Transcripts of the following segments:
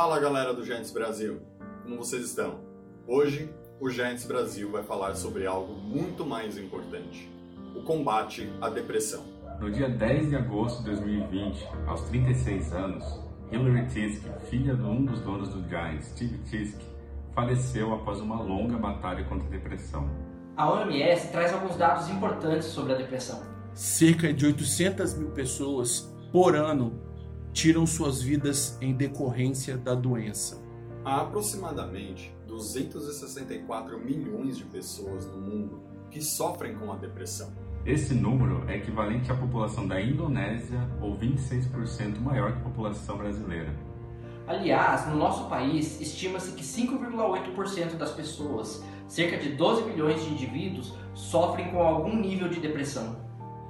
Fala galera do Giants Brasil, como vocês estão? Hoje o Giants Brasil vai falar sobre algo muito mais importante: o combate à depressão. No dia 10 de agosto de 2020, aos 36 anos, Hillary Tisk, filha de um dos donos do Giants, Steve Tisk, faleceu após uma longa batalha contra a depressão. A OMS traz alguns dados importantes sobre a depressão. Cerca de 800 mil pessoas por ano tiram suas vidas em decorrência da doença. Há aproximadamente 264 milhões de pessoas no mundo que sofrem com a depressão. Esse número é equivalente à população da Indonésia ou 26% maior que a população brasileira. Aliás, no nosso país, estima-se que 5,8% das pessoas, cerca de 12 milhões de indivíduos, sofrem com algum nível de depressão.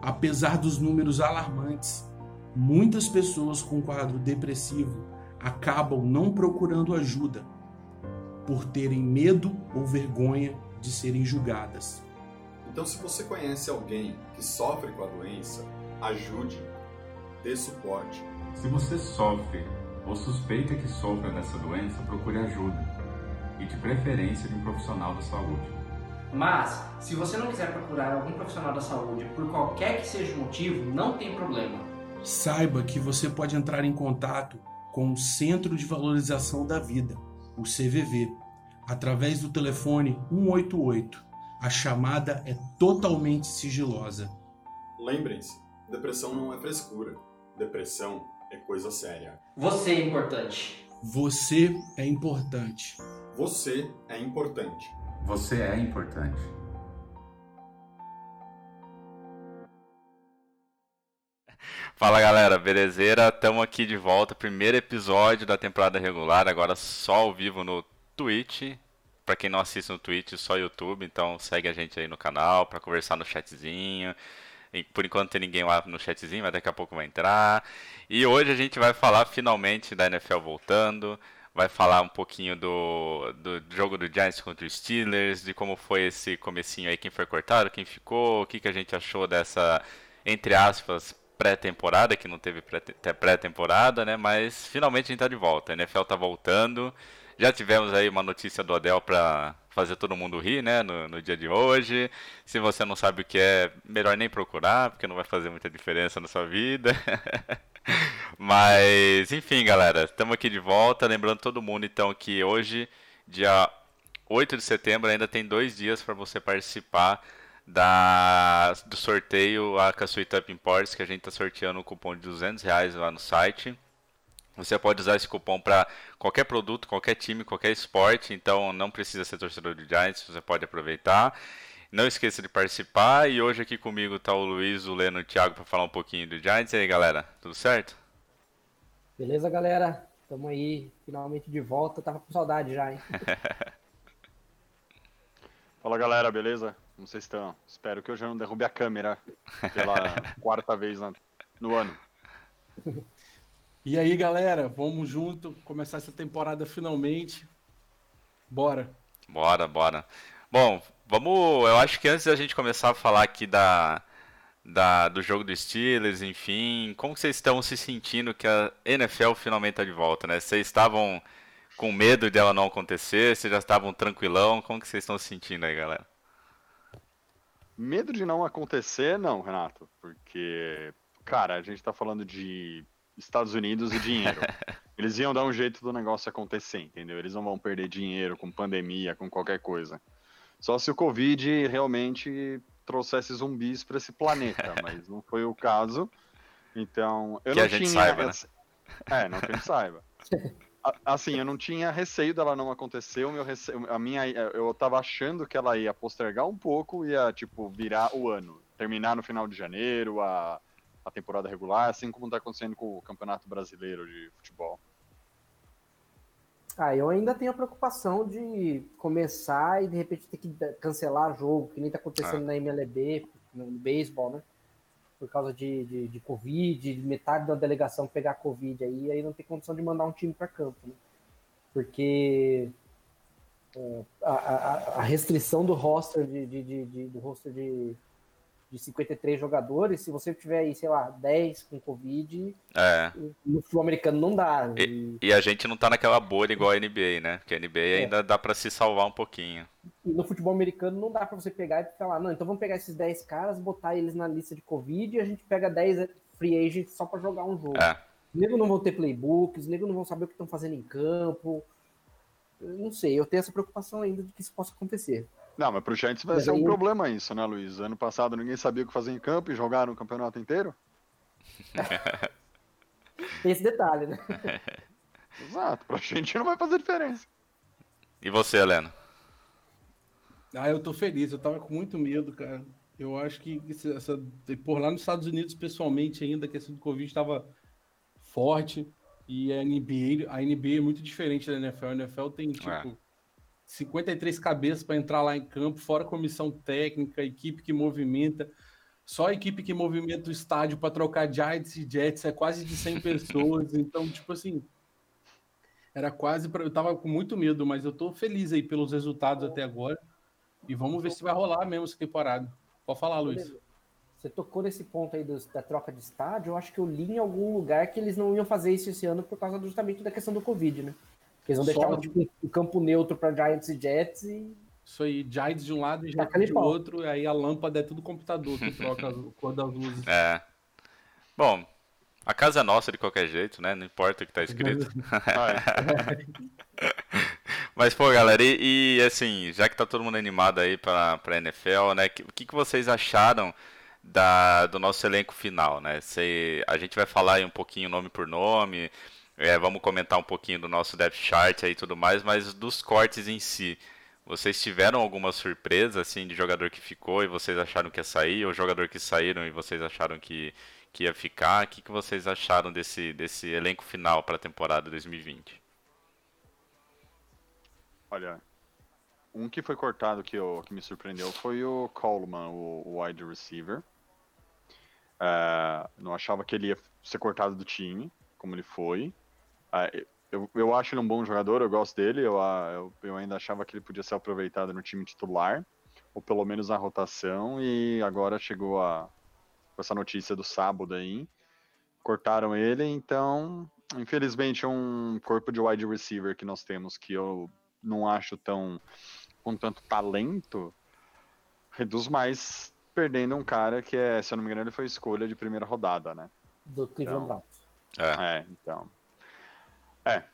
Apesar dos números alarmantes, muitas pessoas com quadro depressivo acabam não procurando ajuda por terem medo ou vergonha de serem julgadas. Então, se você conhece alguém que sofre com a doença, ajude, dê suporte. Se você sofre ou suspeita que sofra dessa doença, procure ajuda e, de preferência, de um profissional da saúde. Mas, se você não quiser procurar algum profissional da saúde por qualquer que seja o motivo, não tem problema. Saiba que você pode entrar em contato com o Centro de Valorização da Vida, o CVV, através do telefone 188. A chamada é totalmente sigilosa. Lembrem-se, depressão não é frescura. Depressão é coisa séria. Você é importante. Você é importante. Você é importante. Você é importante. Fala galera, belezeira? Estamos aqui de volta, primeiro episódio da temporada regular, agora só ao vivo no Twitch. Pra quem não assiste no Twitch, só YouTube, então segue a gente aí no canal pra conversar no chatzinho. Por enquanto tem ninguém lá no chatzinho, mas daqui a pouco vai entrar. E hoje a gente vai falar finalmente da NFL voltando. Vai falar um pouquinho do, do jogo do Giants contra os Steelers, de como foi esse comecinho aí, quem foi cortado, quem ficou, o que, que a gente achou dessa, entre aspas, pré-temporada, que não teve pré- pré-temporada, né? Mas finalmente a gente tá de volta. A NFL tá voltando. Já tivemos aí uma notícia do Odell para fazer todo mundo rir, né? No, no dia de hoje. Se você não sabe o que é, melhor nem procurar, porque não vai fazer muita diferença na sua vida. Mas, enfim, galera, estamos aqui de volta. Lembrando todo mundo, então, que hoje, dia 8 de setembro, ainda tem dois dias para você participar da, do sorteio a Casuita Up Imports, que a gente está sorteando um cupom de 200 reais lá no site. Você pode usar esse cupom para qualquer produto, qualquer time, qualquer esporte, então não precisa ser torcedor do Giants, você pode aproveitar. Não esqueça de participar e hoje aqui comigo está o Luiz, o Leno e o Thiago para falar um pouquinho do Giants. E aí, galera, tudo certo? Beleza, galera? Tamo aí, finalmente de volta. Tava com saudade já, hein? Fala galera, beleza? Como vocês estão? Espero que eu já não derrube a câmera pela quarta vez no ano. E aí, galera, vamos junto começar essa temporada finalmente. Bora. Bora, bora. Bom, vamos. Eu acho que antes da gente começar a falar aqui da, da, do jogo dos Steelers, enfim, como vocês estão se sentindo que a NFL finalmente está de volta, né? Vocês estavam com medo dela não acontecer? Vocês já estavam tranquilão? Como que vocês estão se sentindo aí, galera? Medo de não acontecer, não, Renato, porque, cara, a gente tá falando de Estados Unidos e dinheiro. Eles iam dar um jeito do negócio acontecer, entendeu? Eles não vão perder dinheiro com pandemia, com qualquer coisa. Só se o Covid realmente trouxesse zumbis para esse planeta, mas não foi o caso. Então, eu Que não a gente tinha. saiba, né? É, não que a gente saiba. Assim, eu não tinha receio dela não acontecer, o meu receio, a minha, eu tava achando que ela ia postergar um pouco, ia, tipo, virar o ano, terminar no final de janeiro, a, a temporada regular, assim como tá acontecendo com o Campeonato Brasileiro de Futebol. Ah, eu ainda tenho a preocupação de começar e de repente ter que cancelar jogo, que nem tá acontecendo na MLB, no beisebol, né? Por causa de, de, de Covid, de metade da delegação pegar Covid aí, aí não tem condição de mandar um time para campo, né? Porque é, a, a, a restrição do roster de, de, de- de- do roster de, de 53 jogadores, se você tiver aí, sei lá, 10 com Covid, É. no futebol americano não dá. E, e a gente não tá naquela bolha igual a NBA, né? Porque a NBA É. ainda dá pra se salvar um pouquinho. E no futebol americano não dá pra você pegar e falar, não, então vamos pegar esses 10 caras, botar eles na lista de Covid e a gente pega 10 free agents só pra jogar um jogo. É. Os negros não vão ter playbooks, os negros não vão saber o que estão fazendo em campo. Eu não sei, eu tenho essa preocupação ainda de que isso possa acontecer. Não, mas pro Giants vai Mas ser um problema isso, né, Luiz? Ano passado ninguém sabia o que fazer em campo e jogaram o campeonato inteiro. Tem esse detalhe, né? Exato, pra gente não vai fazer diferença. E você, Helena? Ah, eu tô feliz, eu tava com muito medo, cara. Eu acho que essa, por lá nos Estados Unidos, pessoalmente, ainda a questão do Covid estava forte. E a NBA, a NBA é muito diferente da NFL. A NFL tem, tipo, É. 53 cabeças para entrar lá em campo, fora comissão técnica, equipe que movimenta. Só a equipe que movimenta o estádio para trocar Giants e Jets é quase de 100 pessoas. Então, tipo assim, era quase para eu tava com muito medo, mas eu tô feliz aí pelos resultados até agora. E vamos ver se vai rolar mesmo essa temporada. Pode falar, Luiz. Você tocou nesse ponto aí dos- da troca de estádio, eu acho que eu li em algum lugar que eles não iam fazer isso esse ano por causa justamente da questão do Covid, né? Eles vão Só- deixar tipo, um campo neutro para Giants e Jets e Isso aí, Giants de um lado e Jets Taca-lhe de pau. outro, e aí a lâmpada é tudo computador que troca a cor das luzes. É. Bom, a casa é nossa de qualquer jeito, né? Não importa o que tá escrito. Mas, pô, galera, e, e, assim, já que tá todo mundo animado aí pra, pra NFL, né? que- O que, que vocês acharam da, do nosso elenco final, né? Se, a gente vai falar aí um pouquinho nome por nome, é, vamos comentar um pouquinho do nosso depth chart e tudo mais, mas dos cortes em si. Vocês tiveram alguma surpresa, assim, de jogador que ficou e vocês acharam que ia sair, ou jogador que saíram e vocês acharam que, que ia ficar? O que, que vocês acharam desse, desse elenco final para a temporada 2020? Olha, um que foi cortado que, eu, que me surpreendeu foi o Coleman, o, o wide receiver. É, não achava que ele ia ser cortado do time, como ele foi. É, eu, eu acho ele um bom jogador, eu gosto dele. Eu, ah, eu, eu ainda achava que ele podia ser aproveitado no time titular, ou pelo menos na rotação, e agora chegou a, com essa notícia do sábado aí. Cortaram ele, então, infelizmente, é um corpo de wide receiver que nós temos que eu não acho tão com tanto talento, reduz mais perdendo um cara que é, se eu não me engano, ele foi escolha de primeira rodada, né? do Cleveland Então, Browns. É. É, então. É,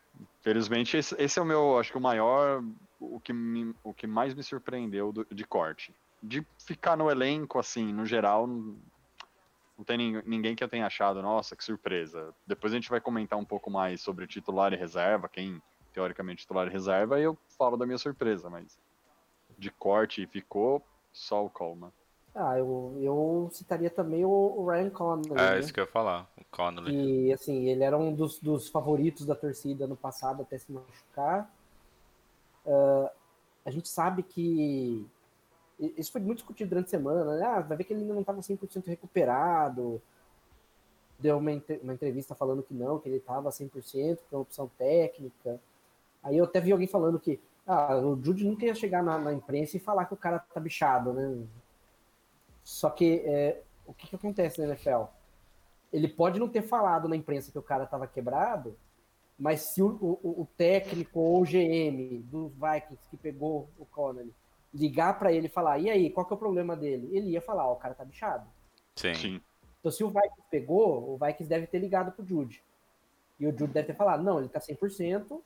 felizmente esse, esse é o meu, acho que o maior, o que, me- o que mais me surpreendeu do- de corte. De ficar no elenco, assim, no geral, não, tem nin- ninguém que eu tenha achado, nossa, que surpresa. Depois a gente vai comentar um pouco mais sobre titular e reserva, quem teoricamente titular e reserva, e eu falo da minha surpresa, mas de corte ficou só o Coleman. Ah, eu, eu citaria também o, Ryan Connolly, É né? isso que eu ia falar, o Connolly. E assim, ele era um dos, dos favoritos da torcida no passado até se machucar. Ah, a gente sabe que isso foi muito discutido durante a semana, né? Ah, vai ver que ele ainda não estava 100% recuperado. Deu uma, uma entrevista falando que não, que ele estava 100%, que é uma opção técnica. Aí eu até vi alguém falando que ah, o Jude nunca ia chegar na, na imprensa e falar que o cara tá bichado, né? Só que é, o que, que acontece na NFL? Ele pode não ter falado na imprensa que o cara estava quebrado, mas se o, o- o técnico ou o GM dos Vikings que pegou o Connolly ligar para ele e falar, e aí, qual que é o problema dele? Ele ia falar, ó, o cara tá bichado. Sim. Sim. Então se o Vikings pegou, o Vikings deve ter ligado pro Jude. E o Jude deve ter falado, não, ele tá 100%.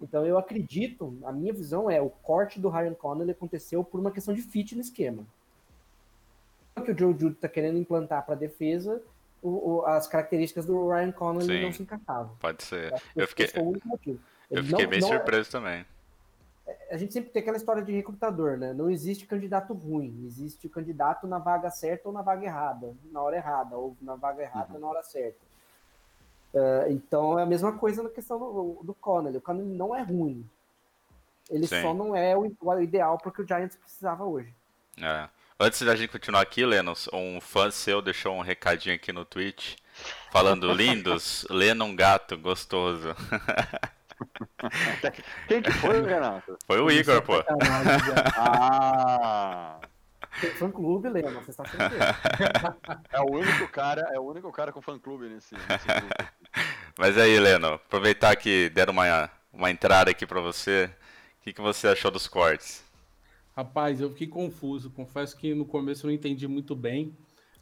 Então eu acredito, a minha visão é, o corte do Ryan Connolly aconteceu por uma questão de fit no esquema. O que o Joe Jude tá querendo implantar para defesa, o- o- as características do Ryan Connolly Sim. não se encaixavam. Pode ser. Que Eu fiquei, o eu fiquei não- bem não- surpreso também. a gente sempre tem aquela história de recrutador, né? Não existe candidato ruim, existe o candidato na vaga certa ou na vaga errada, na hora errada, ou na vaga errada na hora certa. Uh, então é a mesma coisa na questão do, do Connelly. O Connelly não é ruim. Ele Sim. só não é o, o ideal porque o Giants precisava hoje. É. Antes da gente continuar aqui, Lennon, um fã seu deixou um recadinho aqui no Twitch falando lindos, Lennon gato gostoso. Quem que foi, Renato? Foi o Igor, pô. Já. Ah! Tem fã clube, Lema, você está sabendo. É o único cara, é o único cara com fã clube nesse, nesse grupo. Mas aí, Leno, aproveitar que deram uma, uma entrada aqui pra você, o que, que você achou dos cortes? Rapaz, eu fiquei confuso. Confesso que no começo eu não entendi muito bem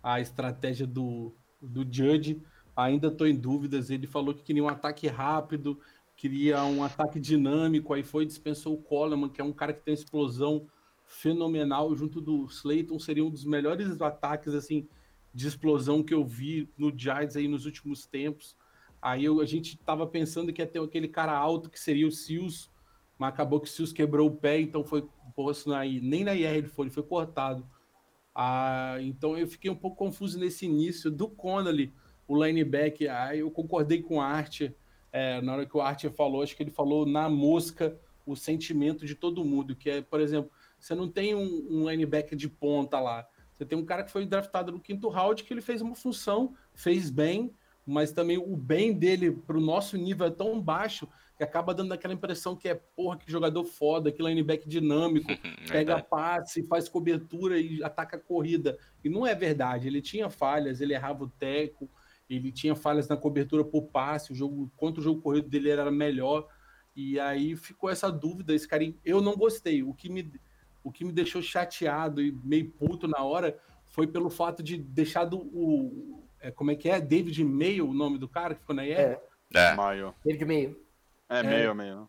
a estratégia do, do Judge. Ainda estou em dúvidas. Ele falou que queria um ataque rápido, queria um ataque dinâmico. Aí foi dispensou o Coleman, que é um cara que tem explosão fenomenal. Junto do Slayton, seria um dos melhores ataques assim de explosão que eu vi no Giants aí nos últimos tempos. Aí eu- a gente estava pensando que ia ter aquele cara alto que seria o Seals, mas acabou que o Seals quebrou o pé, então foi posto na, nem na IR ele foi, ele foi cortado. Ah, então eu fiquei um pouco confuso nesse início do Connolly, o linebacker. Aí eu concordei com o Art, é, na hora que o Art falou, acho que ele falou na mosca o sentimento de todo mundo, que é, por exemplo, você não tem um, um linebacker de ponta lá. Você tem um cara que foi draftado no quinto round que ele fez uma função, fez bem, mas também o bem dele para o nosso nível é tão baixo que acaba dando aquela impressão que é, porra, que jogador foda, que linebacker dinâmico, pega Verdade. passe, faz cobertura e ataca a corrida. E não é verdade, ele tinha falhas, ele errava o teco, ele tinha falhas na cobertura por passe, o jogo contra o jogo corrido dele era melhor. E aí ficou essa dúvida, esse cara, eu não gostei. O que me o que me deixou chateado e meio puto na hora foi pelo fato de deixado o é, como é que é? David Mayo, o nome do cara que ficou na IR? É, É, Maio. David Meio. É, meio, meio.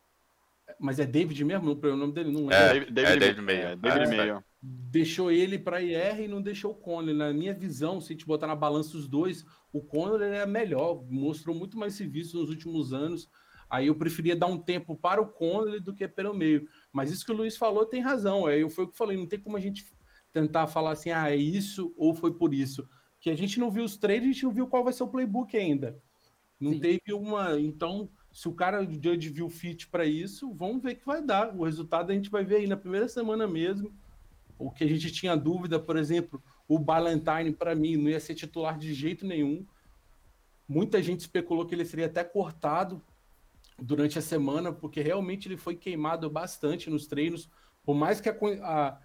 Mas é David mesmo? O nome dele não É, é. David, David, David Mayo. É, David Ah, Mayo. deixou ele para IR e não deixou o Conley. Na minha visão, se a gente botar na balança os dois, o Conley é melhor, mostrou muito mais serviço nos últimos anos. Aí eu preferia dar um tempo para o Conley do que pelo meio. Mas isso que o Luiz falou tem razão. Aí eu foi o que eu falei, não tem como a gente tentar falar assim, ah, é isso ou foi por isso. Que a gente não viu os três, a gente não viu qual vai ser o playbook ainda. Não Sim. teve uma. Então, se o cara do Judge viu fit para isso, vamos ver o que vai dar. O resultado a gente vai ver aí na primeira semana mesmo. O que a gente tinha dúvida, por exemplo, o Ballantyne, para mim, não ia ser titular de jeito nenhum. Muita gente especulou que ele seria até cortado durante a semana, porque realmente ele foi queimado bastante nos treinos. Por mais que a, a,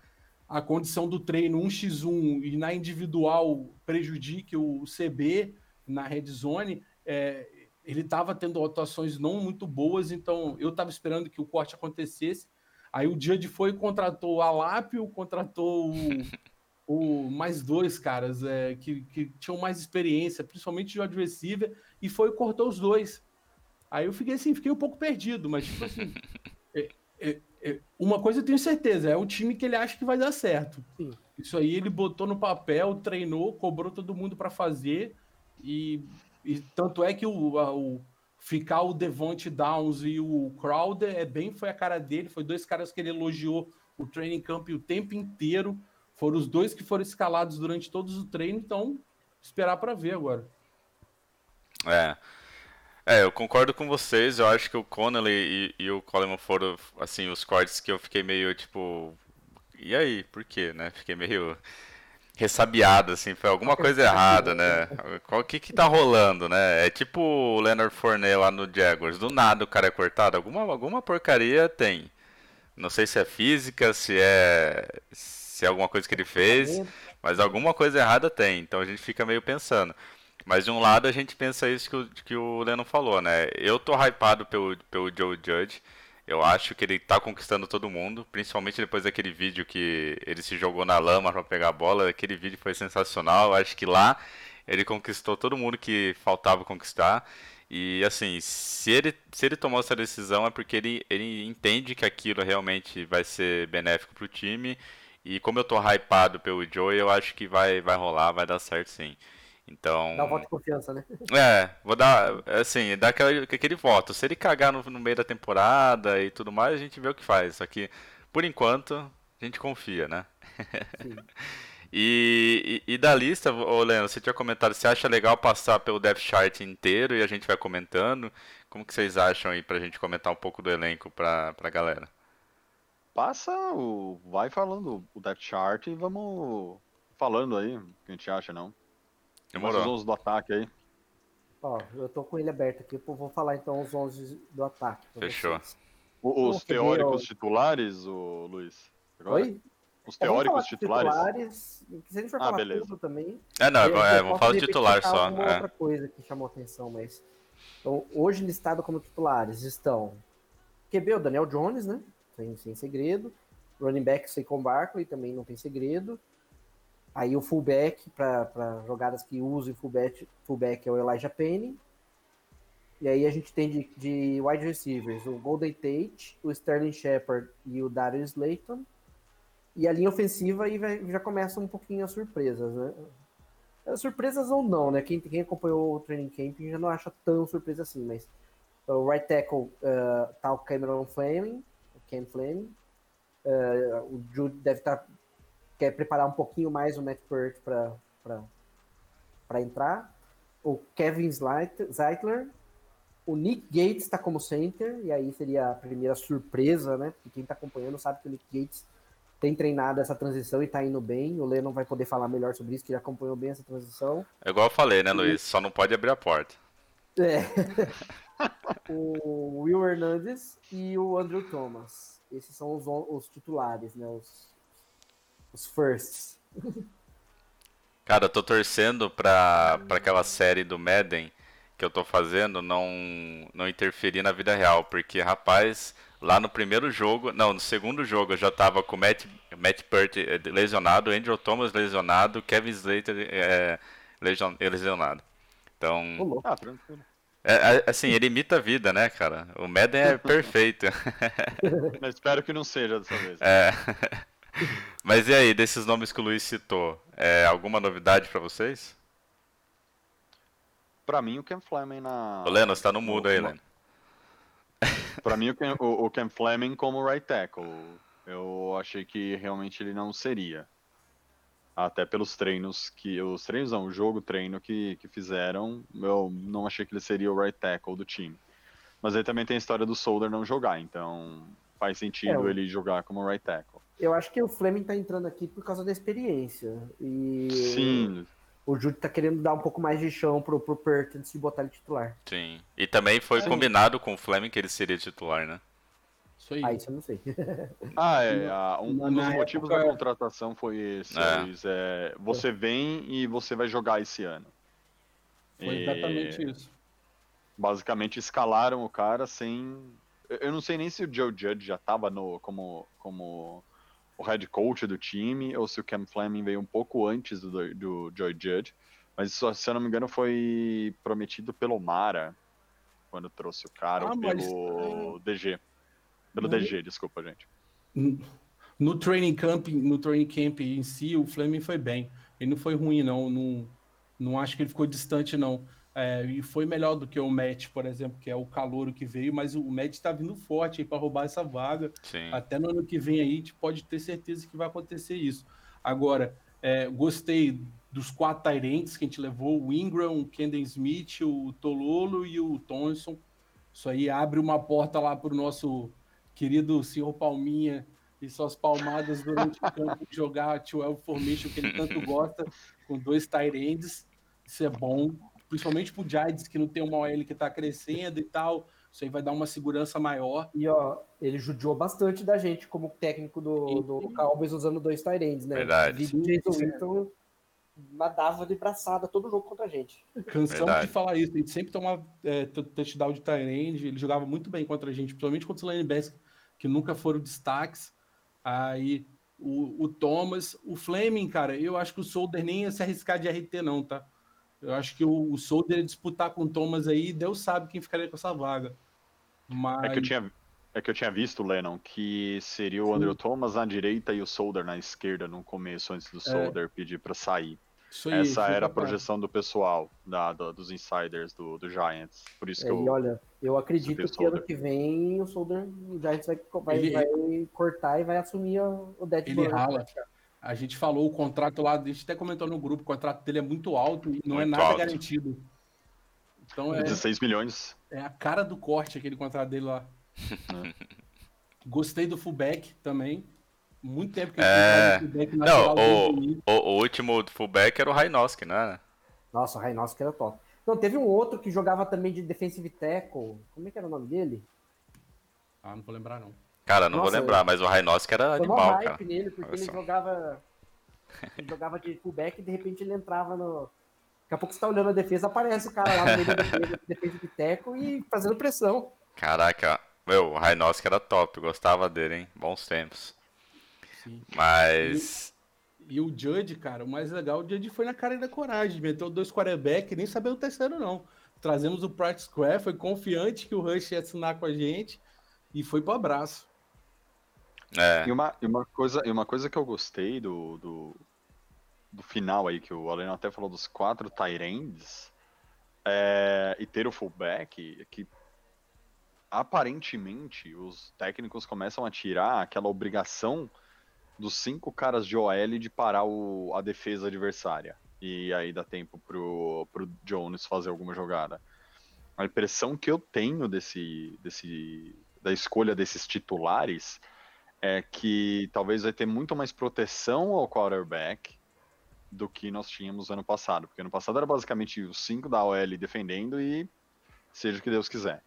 a condição do treino 1x1 e na individual prejudique o CB na red zone, é, ele estava tendo atuações não muito boas, então eu estava esperando que o corte acontecesse. Aí o Judge foi e contratou o Alápio, contratou o, o mais dois caras é, que, que tinham mais experiência, principalmente de wide receiver, e foi e cortou os dois. Aí eu fiquei assim, fiquei um pouco perdido, mas tipo assim, é- é- é- uma coisa eu tenho certeza, é o time que ele acha que vai dar certo. Sim. Isso aí ele botou no papel, treinou, cobrou todo mundo para fazer, e, e tanto é que o, a- o- ficar o Devonte Downs e o Crowder é bem foi a cara dele, foi dois caras que ele elogiou o training camp o tempo inteiro, foram os dois que foram escalados durante todos o treino, então esperar para ver agora. É. É, eu concordo com vocês. Eu acho que o Connolly e, e o Coleman foram, assim, os cortes que eu fiquei meio, tipo... E aí? Por quê, né? Fiquei meio ressabiado, assim. Foi alguma coisa errada, né? Qual que que tá rolando, né? É tipo o Leonard Fournette lá no Jaguars. Do nada o cara é cortado. Alguma, alguma porcaria tem. Não sei se é física, se é... Se é alguma coisa que ele fez. Mas alguma coisa errada tem, então a gente fica meio pensando. Mas de um lado a gente pensa isso que o, que o Leno falou, né? Eu tô hypado pelo, pelo Joe Judge. Eu acho que ele tá conquistando todo mundo, principalmente depois daquele vídeo que ele se jogou na lama pra pegar a bola. Aquele vídeo foi sensacional. Eu acho que lá ele conquistou todo mundo que faltava conquistar. E assim, se ele, se ele tomou essa decisão é porque ele, ele entende que aquilo realmente vai ser benéfico pro time. E como eu tô hypado pelo Joe, eu acho que vai, vai rolar, vai dar certo sim. Então. Dá um voto de confiança, né? É, vou dar, assim, dar aquele, aquele voto. Se ele cagar no, no meio da temporada e tudo mais, a gente vê o que faz. Só que, por enquanto, a gente confia, né? Sim. E, e, e da lista, ô Leandro, você tinha comentado, você acha legal passar pelo depth chart inteiro e a gente vai comentando? Como que vocês acham aí pra gente comentar um pouco do elenco pra, pra galera? Passa o. Vai falando o depth chart e vamos falando aí o que a gente acha, não. Demorou. os 11 do ataque aí. Ó, eu tô com ele aberto aqui, eu vou falar então os 11 do ataque. Fechou. Os, os teóricos titulares, o Luiz? Agora? Oi? Os teóricos titulares? titulares? Se a gente for ah, falar beleza. tudo também. É, não, é, vamos falar de titular só. Uma é. outra coisa que chamou atenção, mas. Então, hoje listado como titulares estão QB, o Daniel Jones, né? Sem, sem segredo. Running back, Saquon Barkley, também não tem segredo. Aí o fullback, para jogadas que usem fullback, fullback é o Elijah Penny. E aí a gente tem de, de wide receivers o Golden Tate, o Sterling Shepard e o Darius Slayton. E a linha ofensiva aí vai, já começa um pouquinho as surpresas, né? Surpresas ou não, né? Quem, quem acompanhou o training camp já não acha tão surpresa assim, mas o right tackle uh, tá o Cameron Fleming, o Ken Fleming. Uh, o Jude deve estar tá, quer preparar um pouquinho mais o Matt Pert para entrar. O Kevin Zeitler, o Nick Gates está como center, e aí seria a primeira surpresa, né? Porque quem está acompanhando sabe que o Nick Gates tem treinado essa transição e tá indo bem. O Lennon vai poder falar melhor sobre isso, que já acompanhou bem essa transição. É igual eu falei, né, Luiz? Só não pode abrir a porta. É. o Will Hernandez e o Andrew Thomas. Esses são os, os titulares, né? Os, os firsts. Cara, eu tô torcendo pra, pra aquela série do Madden que eu tô fazendo não, não interferir na vida real, porque, rapaz, Lá no primeiro jogo, não, no segundo jogo eu já tava com o Matt, Matt Pert eh, lesionado, Andrew Thomas lesionado, Kevin Slater é, lesionado. Então. Ah, é, assim, ele imita a vida, né, cara? O Madden é perfeito. Mas espero que não seja dessa vez. É. Mas e aí, desses nomes que o Luiz citou, é, alguma novidade para vocês? Para mim, o Ken Fleming na. Ô, Leno, você tá no mudo aí, Leno. Para mim, o Ken, o, o Ken Fleming como right tackle. Eu achei que realmente ele não seria. Até pelos treinos que. Os treinos não, o jogo treino que, que fizeram, eu não achei que ele seria o right tackle do time. Mas aí também tem a história do Solder não jogar, então faz sentido é, ele jogar como right tackle. Eu acho que o Fleming tá entrando aqui por causa da experiência. E Sim o Jude tá querendo dar um pouco mais de chão pro, pro Pert antes de botar ele titular. Sim. E também foi Sim. combinado com o Fleming que ele seria titular, né? Isso aí. Ah, isso eu não sei. ah, é. um, um dos motivos época... da contratação foi esse. É. é. você vem e você vai jogar esse ano. Foi exatamente isso. Basicamente escalaram o cara sem. Eu não sei nem se o Joe Judge já tava no, como, como o head coach do time, ou se o Cam Fleming veio um pouco antes do, do Joy Judge. Mas isso, se eu não me engano, foi prometido pelo Mara, quando trouxe o cara, ah, ou pelo mas... DG. Pelo no... DG, desculpa, gente. No training camp, no training camp em si, o Fleming foi bem. Ele não foi ruim, não. Não, não acho que ele ficou distante, não. É, e foi melhor do que o Matt, por exemplo, que é o calouro que veio, mas o Matt está vindo forte para roubar essa vaga. Sim. Até no ano que vem aí, a gente pode ter certeza que vai acontecer isso. Agora, é, gostei dos quatro Tyrants que a gente levou: o Ingram, o Kendall Smith, o Tololo e o Thompson. Isso aí abre uma porta lá para o nosso querido senhor Palminha e suas palmadas durante o campo jogar 12 Formation que ele tanto gosta, com dois Tyrants. Isso é bom principalmente pro Giants, que não tem uma OL que tá crescendo e tal. Isso aí vai dar uma segurança maior. E ó, ele judiou bastante da gente como técnico do, do Cowboys usando dois Tyrants, né? Verdade. Jason Witten nadava de braçada todo jogo contra a gente. Cansamos Verdade. de falar isso. A gente sempre tomava é, touchdown de Tyrande. Ele jogava muito bem contra a gente, principalmente contra os linebackers, que nunca foram destaques. Aí o, o Thomas, o Fleming, cara, eu acho que o Solder nem ia se arriscar de RT, não, tá? Eu acho que o, o Solder ia disputar com o Thomas aí, Deus sabe quem ficaria com essa vaga. Mas... É que eu tinha, é que eu tinha visto, Lennon, que seria o Andrew Thomas na direita e o Solder na esquerda no começo, antes do é. Solder é. pedir para sair. Aí, Essa era a projeção do pessoal, da, do, dos insiders do, do, Giants. Por isso é, que eu. E olha, eu acredito que ano que vem o Solder, o Giants vai, vai, ele... vai cortar e vai assumir o, o Dead Ele rala. A gente falou o contrato lá, a gente até comentou no grupo, o contrato dele é muito alto e não é Muito nada alto. garantido. Então é, 16 milhões. é a cara do corte aquele contrato dele lá. Gostei do fullback também. Muito tempo que eu É. fullback Não, o o, o, último fullback era o Rainoski, né? Nossa, o Rainovski era top. Não, teve um outro que jogava também de defensive tackle. Como é que era o nome dele? Ah, não vou lembrar não. Cara, não Nossa, vou lembrar, mas o Rainoski era Foi mó animal, hype cara. nele, porque ele jogava. Ele jogava de fullback e de repente ele entrava no. Daqui a pouco você tá olhando a defesa, aparece o cara lá no meio da defesa, defensive tackle e fazendo pressão. Caraca, meu, o Rainoski era top, gostava dele, hein? Bons tempos. Sim. Mas. E o Judge, cara, o mais legal, o Judge foi na cara e da coragem. Meteu dois quarterback, nem sabia o terceiro, não. Trazemos o Practice Square, foi confiante que o Rush ia assinar com a gente e foi pro abraço. É, E uma, e uma, coisa, e uma coisa que eu gostei do, do, do final aí, que o Aleno até falou dos quatro Tyrands, é, e ter o fullback, é que aparentemente os técnicos começam a tirar aquela obrigação dos cinco caras de OL de parar o, a defesa adversária. E aí dá tempo pro, pro Jones fazer alguma jogada. A impressão que eu tenho desse, desse, da escolha desses titulares é que talvez vai ter muito mais proteção ao quarterback do que nós tínhamos ano passado. Porque ano passado era basicamente os cinco da OL defendendo e seja o que Deus quiser.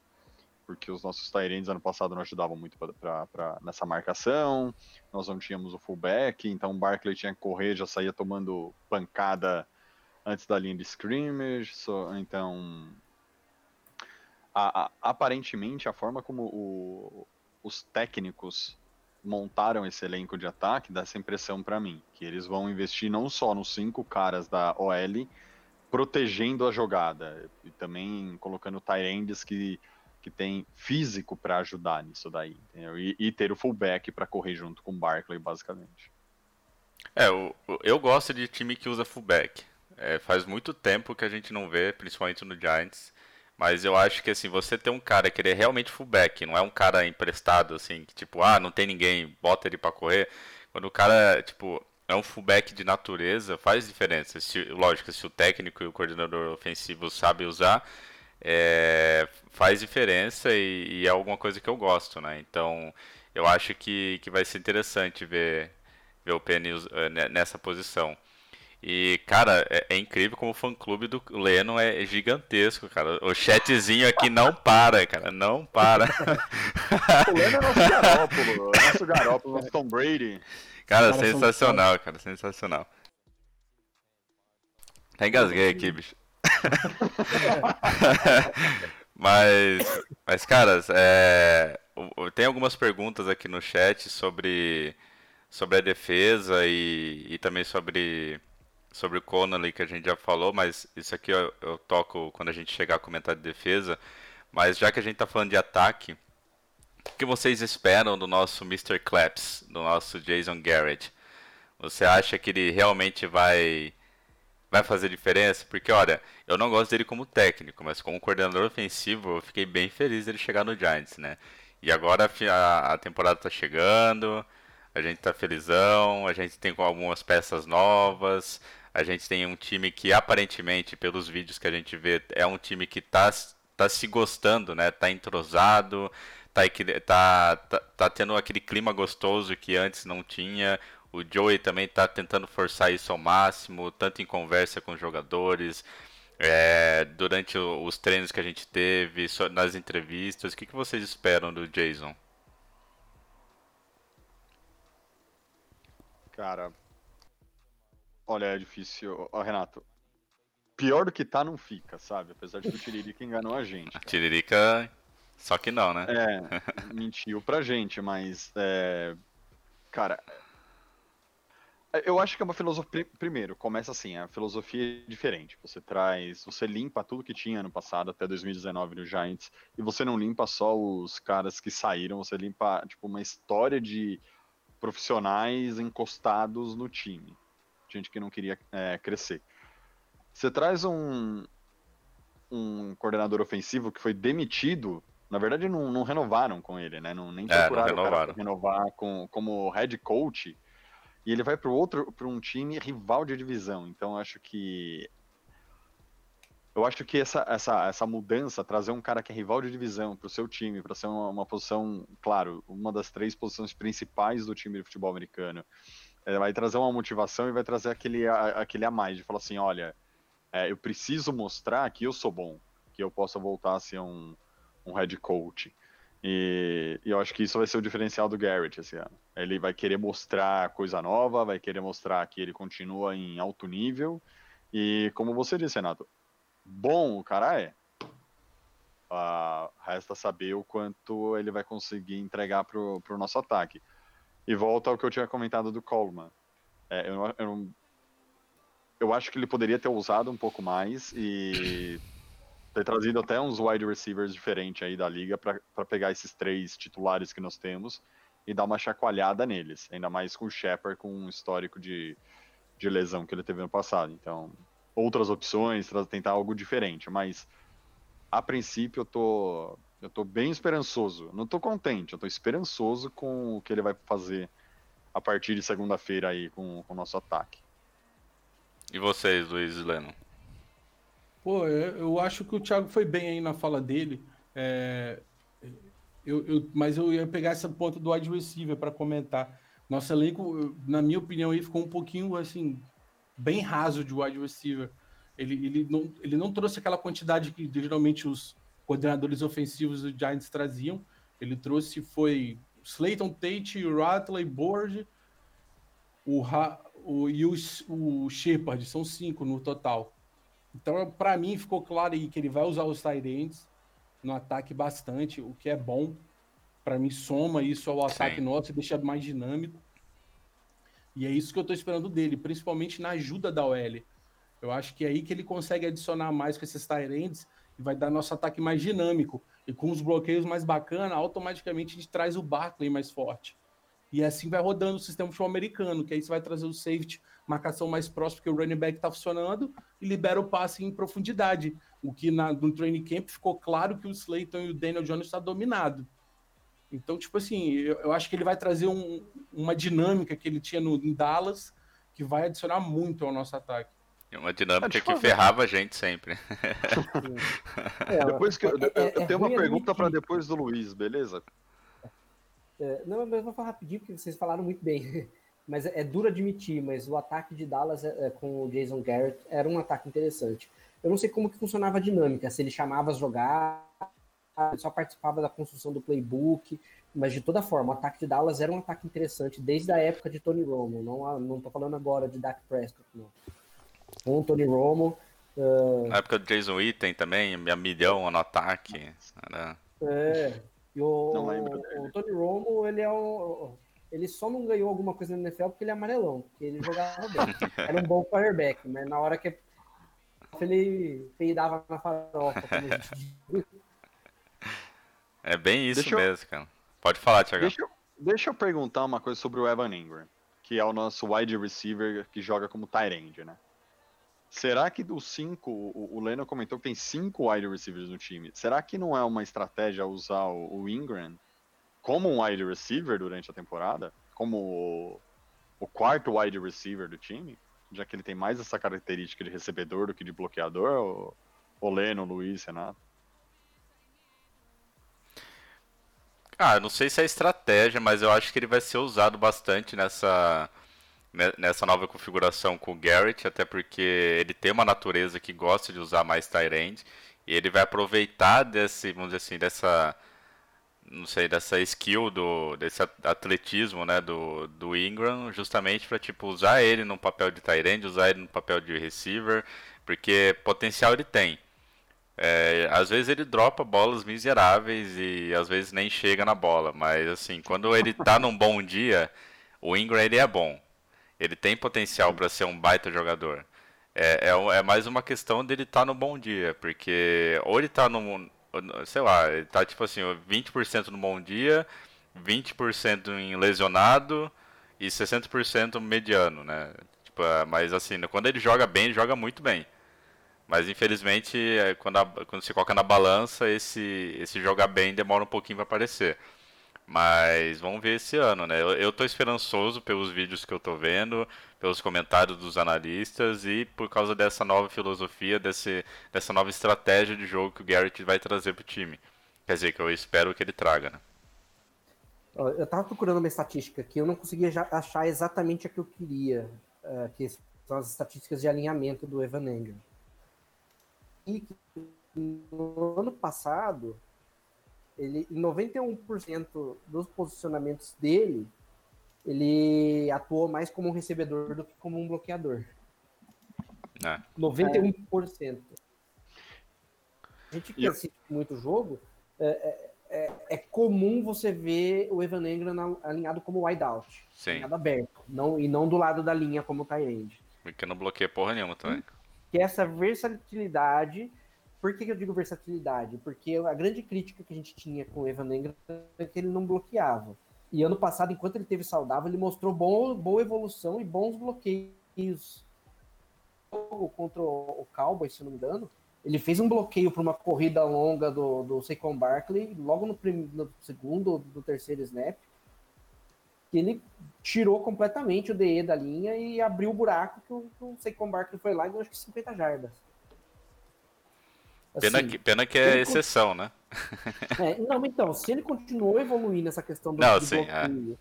Porque os nossos Tyrants ano passado não ajudavam muito pra, pra- pra- nessa marcação, nós não tínhamos o fullback, então o Barkley tinha que correr, já saía tomando pancada antes da linha de scrimmage, so- então a- a- aparentemente a forma como o- os técnicos montaram esse elenco de ataque dá essa impressão pra mim, que eles vão investir não só nos cinco caras da OL protegendo a jogada e também colocando Tyrands que que tem físico pra ajudar nisso daí? E, e ter o fullback pra correr junto com o Barkley, basicamente. é o- eu gosto de time que usa fullback. É, faz muito tempo que a gente não vê, principalmente no Giants. Mas eu acho que assim, você ter um cara que ele é realmente fullback, não é um cara emprestado, assim, que tipo, ah, não tem ninguém, bota ele pra correr. Quando o cara, tipo, é um fullback de natureza, faz diferença. Se, lógico, se o técnico e o coordenador ofensivo sabem usar, é, faz diferença e, e é alguma coisa que eu gosto, né? Então, eu acho que, que vai ser interessante ver, ver o Penny eh, ne- nessa posição. E, cara, é, é incrível como o fã-clube do Leno é gigantesco, cara. O chatzinho aqui não para, cara, não para. O Leno é nosso Garópolo, nosso Garópolo, nosso Tom Brady. Cara, caras são sensacional, cara, sensacional. Até engasguei aqui, bicho. mas, mas, caras, é, tem algumas perguntas aqui no chat sobre, sobre a defesa e, e também sobre, sobre o Connolly que a gente já falou, mas isso aqui eu, eu toco quando a gente chegar a comentar de defesa. Mas já que a gente tá falando de ataque, o que vocês esperam do nosso Mr. Claps, do nosso Jason Garrett? Você acha que ele realmente vai vai fazer diferença? Porque olha, eu não gosto dele como técnico, mas como coordenador ofensivo, eu fiquei bem feliz dele chegar no Giants, né? E agora a a, temporada tá chegando, a gente tá felizão, a gente tem algumas peças novas, a gente tem um time que aparentemente, pelos vídeos que a gente vê, é um time que tá, tá se gostando, né? Tá entrosado, tá, tá, tá, tá tendo aquele clima gostoso que antes não tinha. O Joey também tá tentando forçar isso ao máximo, tanto em conversa com os jogadores, é, durante os treinos que a gente teve, nas entrevistas. O que, que vocês esperam do Jason? Cara, olha, é difícil. Ó, Renato, pior do que tá não fica, sabe? Apesar de que o Tiririca enganou a gente. cara. Tiririca, só que não, né? É, mentiu pra gente, mas. é, Cara. Eu acho que é uma filosofia. Primeiro, começa assim, a filosofia é diferente. Você traz. Você limpa tudo que tinha ano passado, até 2019 no Giants, e você não limpa só os caras que saíram, você limpa, tipo, uma história de profissionais encostados no time. Gente que não queria é, crescer. Você traz um, um coordenador ofensivo que foi demitido. Na verdade, não, não renovaram com ele, né? Não, nem É, não procuraram o cara renovaram. pra renovar com, como head coach. e ele vai para outro, para um time rival de divisão. Então eu acho que eu acho que essa, essa, essa mudança, trazer um cara que é rival de divisão para o seu time, para ser uma, uma, posição, claro, uma das três posições principais do time de futebol americano, é, vai trazer uma motivação e vai trazer aquele, a, aquele a mais, de falar assim, olha, é, eu preciso mostrar que eu sou bom, que eu possa voltar a ser um, um head coach. E, e, eu acho que isso vai ser o diferencial do Garrett esse ano. Ele vai querer mostrar coisa nova, vai querer mostrar que ele continua em alto nível. E como você disse, Renato, bom o cara é. Uh, resta saber o quanto ele vai conseguir entregar para o nosso ataque. E volta ao que eu tinha comentado do Coleman. É, eu, eu, eu, acho que ele poderia ter usado um pouco mais e ter trazido até uns wide receivers diferentes aí da liga para pegar esses três titulares que nós temos e dar uma chacoalhada neles. Ainda mais com o Shepard com um histórico de, de lesão que ele teve no passado. Então, outras opções, tentar algo diferente, mas a princípio eu tô, eu tô bem esperançoso. Não tô contente, eu tô esperançoso com o que ele vai fazer a partir de segunda-feira aí com, com o nosso ataque. E vocês, Luiz e Leno? Pô, eu acho que o Thiago foi bem aí na fala dele. É, eu, eu, mas eu ia pegar essa ponta do wide receiver para comentar. Nosso elenco, na minha opinião, aí ficou um pouquinho assim bem raso de wide receiver. Ele, ele, não, ele não trouxe aquela quantidade que geralmente os coordenadores ofensivos do Giants traziam. Ele trouxe foi Slayton Tate, Ratley, Board, o, o, e o, o Shepard, são cinco no total. Então, para mim, ficou claro aí que ele vai usar os tight no ataque bastante, o que é bom. Para mim, soma isso ao ataque Sim. nosso e deixa mais dinâmico. E é isso que eu estou esperando dele, principalmente na ajuda da OL. Eu acho que é aí que ele consegue adicionar mais com esses Tyrants e vai dar nosso ataque mais dinâmico. E com os bloqueios mais bacana, automaticamente a gente traz o Barkley mais forte. E assim vai rodando o sistema futebol americano, que aí você vai trazer o safety, marcação mais próxima, porque o running back está funcionando, e libera o passe em profundidade. O que na, no training camp ficou claro que o Slayton e o Daniel Jones está dominado. Então, tipo assim, eu, eu acho que ele vai trazer um, uma dinâmica que ele tinha no, em Dallas que vai adicionar muito ao nosso ataque. Uma dinâmica que ferrava a gente sempre. é, depois que eu, é, eu, eu é tenho uma pergunta para depois do Luiz, beleza? É, não, mas eu vou falar rapidinho porque vocês falaram muito bem. Mas é, é duro admitir, mas o ataque de Dallas é, com o Jason Garrett era um ataque interessante. Eu não sei como que funcionava a dinâmica, se ele chamava as jogadas, só participava da construção do playbook, mas de toda forma, o ataque de Dallas era um ataque interessante desde a época de Tony Romo. Não, não tô falando agora de Dak Prescott, não. Com Tony Romo. Uh... Na época do Jason Witten também, minha milhão no ataque. Era... É. E o, o, o Tony Romo, ele é um. Ele só não ganhou alguma coisa na NFL porque ele é amarelão, porque ele jogava bem. Era um bom quarterback, mas na hora que ele peidava na farofa, como a gente é bem isso deixa mesmo, eu... cara. Pode falar, Thiago. Deixa eu, deixa eu perguntar uma coisa sobre o Evan Ingram, que é o nosso wide receiver que joga como tight end, né? Será que dos cinco, o, o Leno comentou que tem cinco wide receivers no time. Será que não é uma estratégia usar o, o Ingram como um wide receiver durante a temporada? Como o, o quarto wide receiver do time? Já que ele tem mais essa característica de recebedor do que de bloqueador? O, o Leno, o Luiz, Renato? Ah, não sei se é estratégia, mas eu acho que ele vai ser usado bastante nessa nessa nova configuração com o Garrett, até porque ele tem uma natureza que gosta de usar mais Tyrande e ele vai aproveitar desse, vamos dizer assim, dessa não sei, dessa skill do desse atletismo, né, do, do Ingram, justamente para tipo usar ele no papel de Tyrande, usar ele no papel de receiver, porque potencial ele tem. É, às vezes ele dropa bolas miseráveis e às vezes nem chega na bola, mas assim, quando ele tá num bom dia, o Ingram ele é bom. Ele tem potencial para ser um baita jogador. É, é, é, mais uma questão dele estar tá no bom dia, porque ou ele tá no, sei lá, ele tá tipo assim, 20% no bom dia, 20% em lesionado e 60% mediano, né? Tipo, é, mas assim, quando ele joga bem, ele joga muito bem. Mas infelizmente, é, quando, a, quando se coloca na balança, esse, esse jogar bem demora um pouquinho para aparecer. Mas vamos ver esse ano, né? Eu, eu tô esperançoso pelos vídeos que eu tô vendo, pelos comentários dos analistas e por causa dessa nova filosofia, desse, dessa nova estratégia de jogo que o Garrett vai trazer pro time. Quer dizer, que eu espero que ele traga, né? Eu tava procurando uma estatística aqui, eu não conseguia achar exatamente a que eu queria, eh, que são as estatísticas de alinhamento do Evan Engram. E no ano passado, ele, em 91% dos posicionamentos dele, ele atuou mais como um recebedor do que como um bloqueador. É. 91%. A gente que assiste muito jogo, é, é- é- é comum você ver o Evan Engram alinhado como wideout, Sim, alinhado aberto, não, e não do lado da linha como tight end. porque não bloqueia porra nenhuma também. Que é essa versatilidade. Por que eu digo versatilidade? Porque a grande crítica que a gente tinha com o Evan Engram é que ele não bloqueava. E ano passado, enquanto ele teve saudável, ele mostrou bom, boa evolução e bons bloqueios. contra o Cowboys, se não me engano, ele fez um bloqueio para uma corrida longa do, do Saquon Barkley, logo no, prim- no segundo ou no terceiro snap, que ele tirou completamente o DE da linha e abriu o buraco que o, que o Saquon Barkley foi lá e deu acho que 50 jardas. Pena Assim, que, pena que é exceção, né? é, não, então, se ele continuou evoluindo essa questão do, Não, do sim, é. bloqueio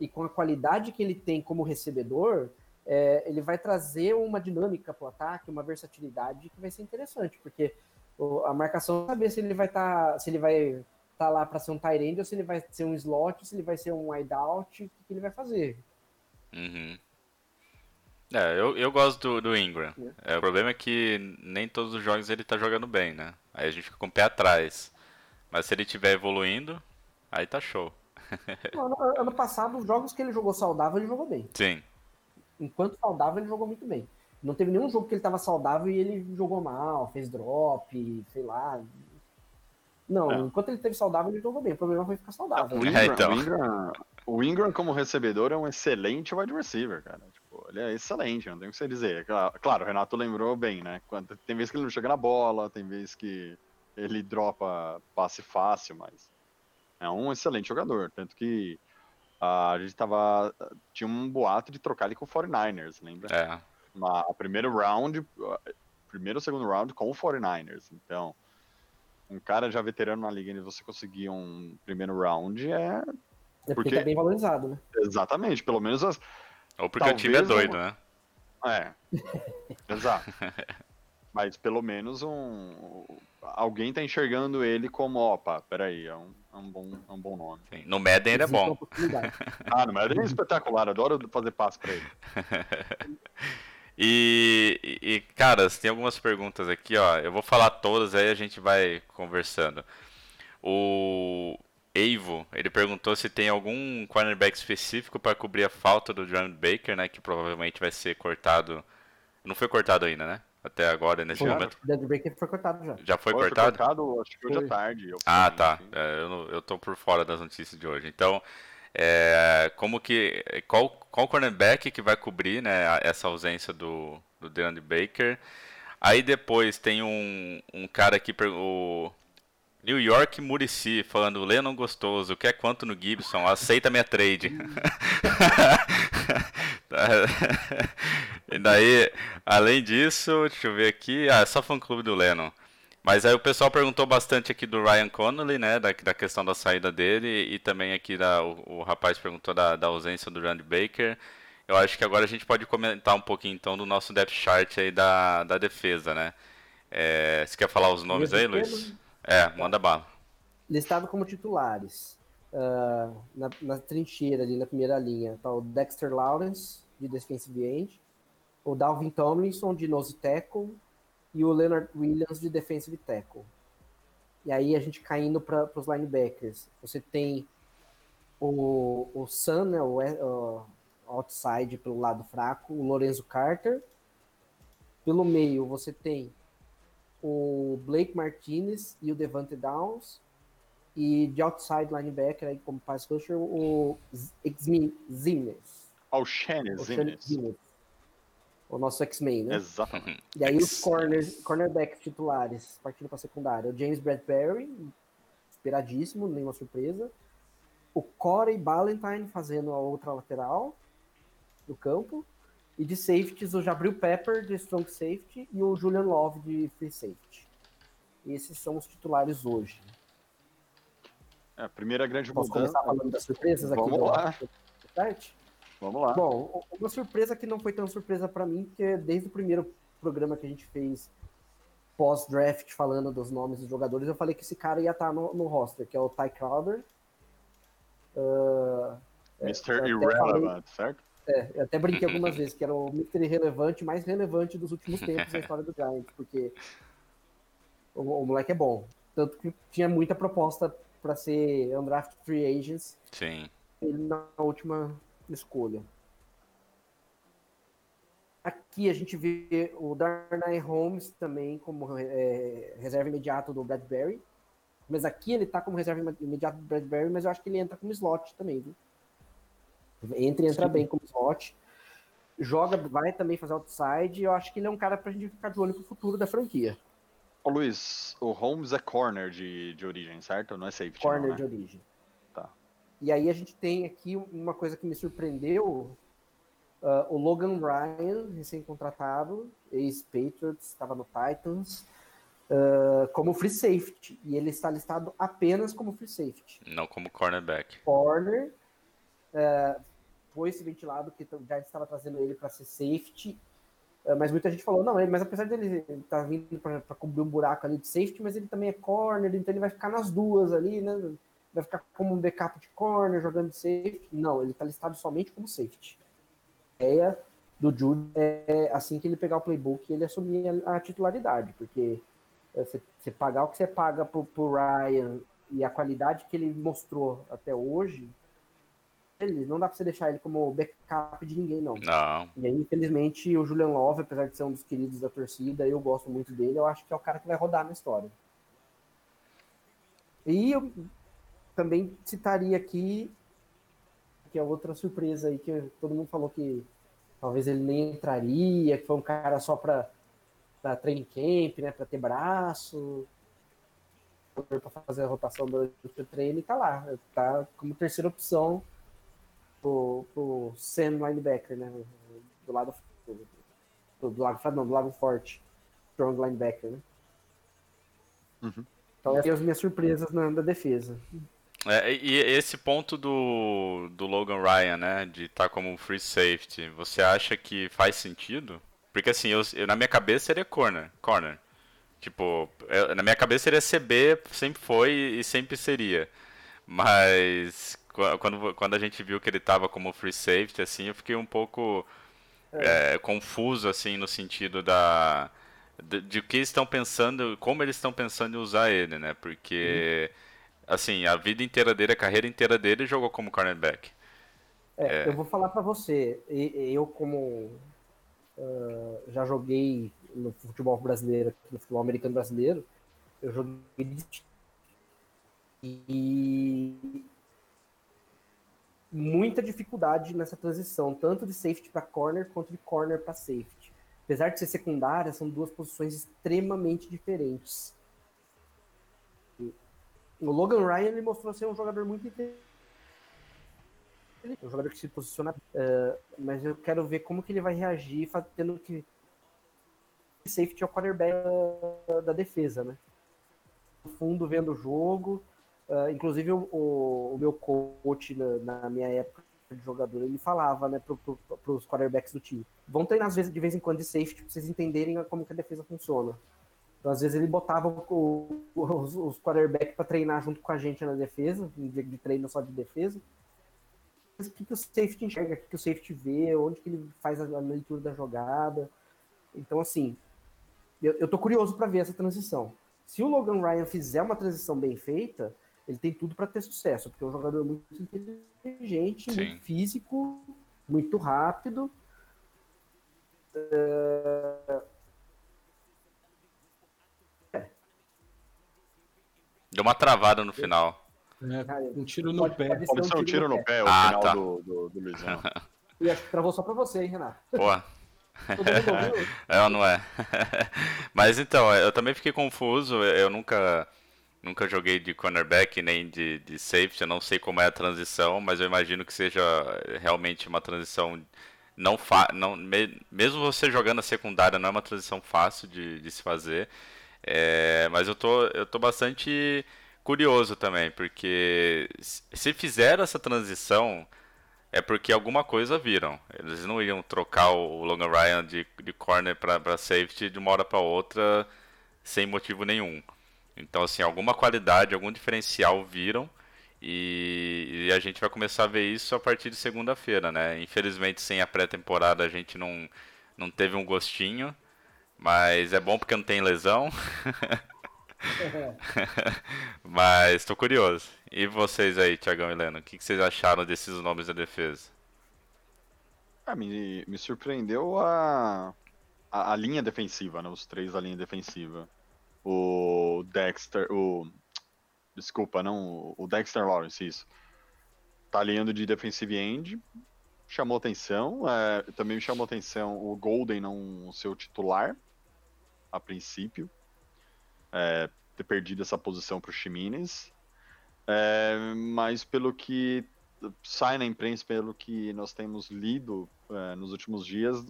e com a qualidade que ele tem como recebedor, é, ele vai trazer uma dinâmica para o ataque, uma versatilidade que vai ser interessante, porque o- a marcação saber se ele vai estar, se ele vai estar lá para ser um tight end ou se ele vai ser um slot, se ele vai ser um wideout, o que que ele vai fazer. Uhum. É, eu, eu gosto do, do Ingram. É, o problema é que nem todos os jogos ele tá jogando bem, né? Aí a gente fica com o pé atrás. Mas se ele estiver evoluindo, aí tá show. Ano, ano passado, os jogos que ele jogou saudável, ele jogou bem. Sim. enquanto saudável, ele jogou muito bem. Não teve nenhum jogo que ele estava saudável e ele jogou mal, fez drop, sei lá. Não, É. enquanto ele esteve saudável, ele jogou bem. O problema foi ficar saudável. O É, Ingram, então. o, Ingram, o Ingram, como recebedor, é um excelente wide receiver, cara. Tipo, ele é excelente, não tem o que você dizer. Cla- Claro, o Renato lembrou bem, né? Quando- Tem vezes que ele não chega na bola, tem vezes que ele dropa passe fácil, mas é um excelente jogador. Tanto que a gente tava. Tinha um boato de trocar ele com o 49ers, lembra? É. Na a primeiro round, primeiro ou segundo round com o 49ers. Então, um cara já veterano na liga e você conseguir um primeiro round é É porque, porque- tá bem valorizado, né? exatamente, pelo menos as. Ou porque o time é Talvez doido, uma- né? É. Exato. Mas pelo menos um. Alguém tá enxergando ele como, opa, peraí, é um, é um, bom, é um bom nome. Sim. No Madden ele é bom. Ah, não, mas ele é espetacular, adoro fazer passe pra ele. E, e, caras, tem algumas perguntas aqui, ó. Eu vou falar todas, aí a gente vai conversando. O Evo, ele perguntou se tem algum cornerback específico para cobrir a falta do John Baker, né? Que provavelmente vai ser cortado. Não foi cortado ainda, né? Até agora, nesse Foi. momento. O Dead Breaker foi cortado já. Já foi Foi cortado? cortado, acho que hoje à tarde. Ah, tá. hein? É, eu, não- eu tô por fora das notícias de hoje. Então, é, como que. Qual, qual cornerback que vai cobrir né, essa ausência do, do DeAndre Baker? Aí depois tem um, um cara aqui, per- o New York Murici, falando: Lennon gostoso, quer quanto no Gibson? Aceita minha trade. e daí, além disso, deixa eu ver aqui. Ah, é só fã clube do Lennon. Mas aí o pessoal perguntou bastante aqui do Ryan Connolly, né? Da, da questão da saída dele. E também aqui da, o, o rapaz perguntou da, da ausência do Randy Baker. Eu acho que agora a gente pode comentar um pouquinho então do nosso depth chart aí da, da defesa, né? É, você quer falar os nomes aí, Luiz? É, manda bala. Listado como titulares. Ah, na, na trincheira ali, na primeira linha, tá o Dexter Lawrence, de defensive end. O Dalvin Tomlinson, de nose tackle. E o Leonard Williams, de defensive tackle. E aí a gente caindo para os linebackers. Você tem o, o Sun, né, o, o outside pelo lado fraco, o Lorenzo Carter. Pelo meio você tem o Blake Martinez e o Devante Downs. E de outside linebacker, aí como pass rusher, o Zimnes. O Zimnes. O nosso X-Men, né? Exatamente. E aí os corners, cornerbacks titulares, partindo para secundária, o James Bradbury, esperadíssimo, nenhuma surpresa. Corey Ballantyne fazendo a outra lateral do campo. E de safeties, o Jabril Pepper de strong safety e o Julian Love de free safety. Esses são os titulares hoje. É, a primeira grande Posso mudança. começar falando das surpresas aqui Vamos lá. site? Vamos lá. Bom, uma surpresa que não foi tão surpresa pra mim, porque desde o primeiro programa que a gente fez pós-draft falando dos nomes dos jogadores, eu falei que esse cara ia estar no, no roster, que é o Ty Crowder. Ah, Mr. eu até Irrelevant, certo? É, eu até brinquei algumas vezes que era o Mr. Irrelevante mais relevante dos últimos tempos da história do Giants, porque o, o moleque é bom. Tanto que tinha muita proposta para ser undrafted free agents Sim. ele na última escolha. Aqui a gente vê o Darnay Holmes também como é, reserva imediato do Bradbury. Mas aqui ele tá como reserva imediato do Bradbury, mas eu acho que ele entra como slot também, viu? Entra e entra bem como slot. Joga, vai também fazer outside. e Eu acho que ele é um cara pra gente ficar de olho pro futuro da franquia. Ô Luiz, o Holmes é corner de, de origem, certo? Não é safety. corner não, de né? origem. Tá. E aí a gente tem aqui uma coisa que me surpreendeu. ah, o Logan Ryan, recém-contratado, ex-Patriots, estava no Titans, ah, como free safety. E ele está listado apenas como free safety. Não como cornerback. Corner, ah, foi se ventilado que o Giants estava trazendo ele para ser safety, ah, mas muita gente falou, não, mas apesar dele estar vindo para cobrir um buraco ali de safety, mas ele também é corner, então ele vai ficar nas duas ali, né? Vai ficar como um backup de corner, jogando de safety. Não, ele está listado somente como safety. A ideia do Jude é assim que ele pegar o playbook ele assumir a, a titularidade, porque é, você, você pagar o que você paga pro, pro Ryan e a qualidade que ele mostrou até hoje, ele, não dá pra você deixar ele como backup de ninguém, não. Não. E aí, infelizmente, o Julian Love, apesar de ser um dos queridos da torcida, eu gosto muito dele, eu acho que é o cara que vai rodar na história. E eu também citaria aqui, que é outra surpresa aí, que todo mundo falou que talvez ele nem entraria, que foi um cara só pra, pra training camp, né, pra ter braço, pra fazer a rotação do, do treino, e tá lá, tá como terceira opção pro, pro Sam linebacker, né? Do lado do, do lado não, do lado forte. Strong linebacker, né? Uhum. Então são as minhas surpresas na, na defesa. É, e esse ponto do, do Logan Ryan, né, de estar como free safety, você acha que faz sentido? Porque assim, eu, eu- na minha cabeça seria corner, corner. Tipo, eu- na minha cabeça seria CB, sempre foi e sempre seria. Mas quando, quando a gente viu que ele estava como free safety, assim, eu fiquei um pouco é, confuso, assim, no sentido da de, de que estão pensando, como eles estão pensando em usar ele, né? Porque assim, a vida inteira dele, a carreira inteira dele jogou como cornerback. É, É. Eu vou falar pra você, eu como ah, já joguei no futebol brasileiro, no futebol americano brasileiro, eu joguei e muita dificuldade nessa transição, tanto de safety para corner quanto de corner para safety. Apesar de ser secundária, são duas posições extremamente diferentes. O Logan Ryan ele mostrou ser um jogador muito inteligente um jogador que se posiciona, eh, mas eu quero ver como que ele vai reagir tendo que safety é o quarterback da, da defesa, né? No fundo, vendo o jogo, eh, inclusive o, o- meu coach na, na minha época de jogador, ele falava, né, pro, pro, pros quarterbacks do time, vão treinar às vezes, de vez em quando de safety pra vocês entenderem como que a defesa funciona. Então, às vezes ele botava o- os, os quarterbacks para treinar junto com a gente na defesa, um dia de treino só de defesa o que, que o safety enxerga, o que, que o safety vê, onde que ele faz a, a leitura da jogada. Então, assim, eu, eu tô curioso para ver essa transição. Se o Logan Ryan fizer uma transição bem feita, ele tem tudo para ter sucesso, porque é um jogador muito inteligente, Sim. muito físico, muito rápido. Deu uma travada no final. É, um tiro no Pode- pé. pode Pode ser um tiro no pé, o Ah, final tá. do, do, do Luizão. E acho que travou só para você, hein, Renato? Ouviu? é ou não é? Mas então, eu também fiquei confuso. Eu nunca Nunca joguei de cornerback nem de, de safety, eu não sei como é a transição, mas eu imagino que seja realmente uma transição não, fa não me mesmo você jogando a secundária não é uma transição fácil de, de se fazer. É, mas eu tô, eu tô bastante curioso também, porque se fizeram essa transição é porque alguma coisa viram. Eles não iam trocar o Logan Ryan de, de corner para safety de uma hora para outra sem motivo nenhum. Então, assim, alguma qualidade, algum diferencial viram e, e a gente vai começar a ver isso a partir de segunda-feira, né? Infelizmente, sem a pré-temporada, a gente não, não teve um gostinho, mas é bom porque não tem lesão. mas estou curioso. E vocês aí, Tiagão e Leno, o que, que vocês acharam desses nomes da defesa? Ah, me, me surpreendeu a, a, a, linha defensiva, né? Os três da linha defensiva. O Dexter, o. Desculpa, não. O Dexter Lawrence, isso. Tá alinhando de defensive end. Chamou atenção. É, também me chamou atenção o Golden não ser o titular, a princípio. É, ter perdido essa posição para o Chimines. É, mas pelo que sai na imprensa, pelo que nós temos lido é, nos últimos dias,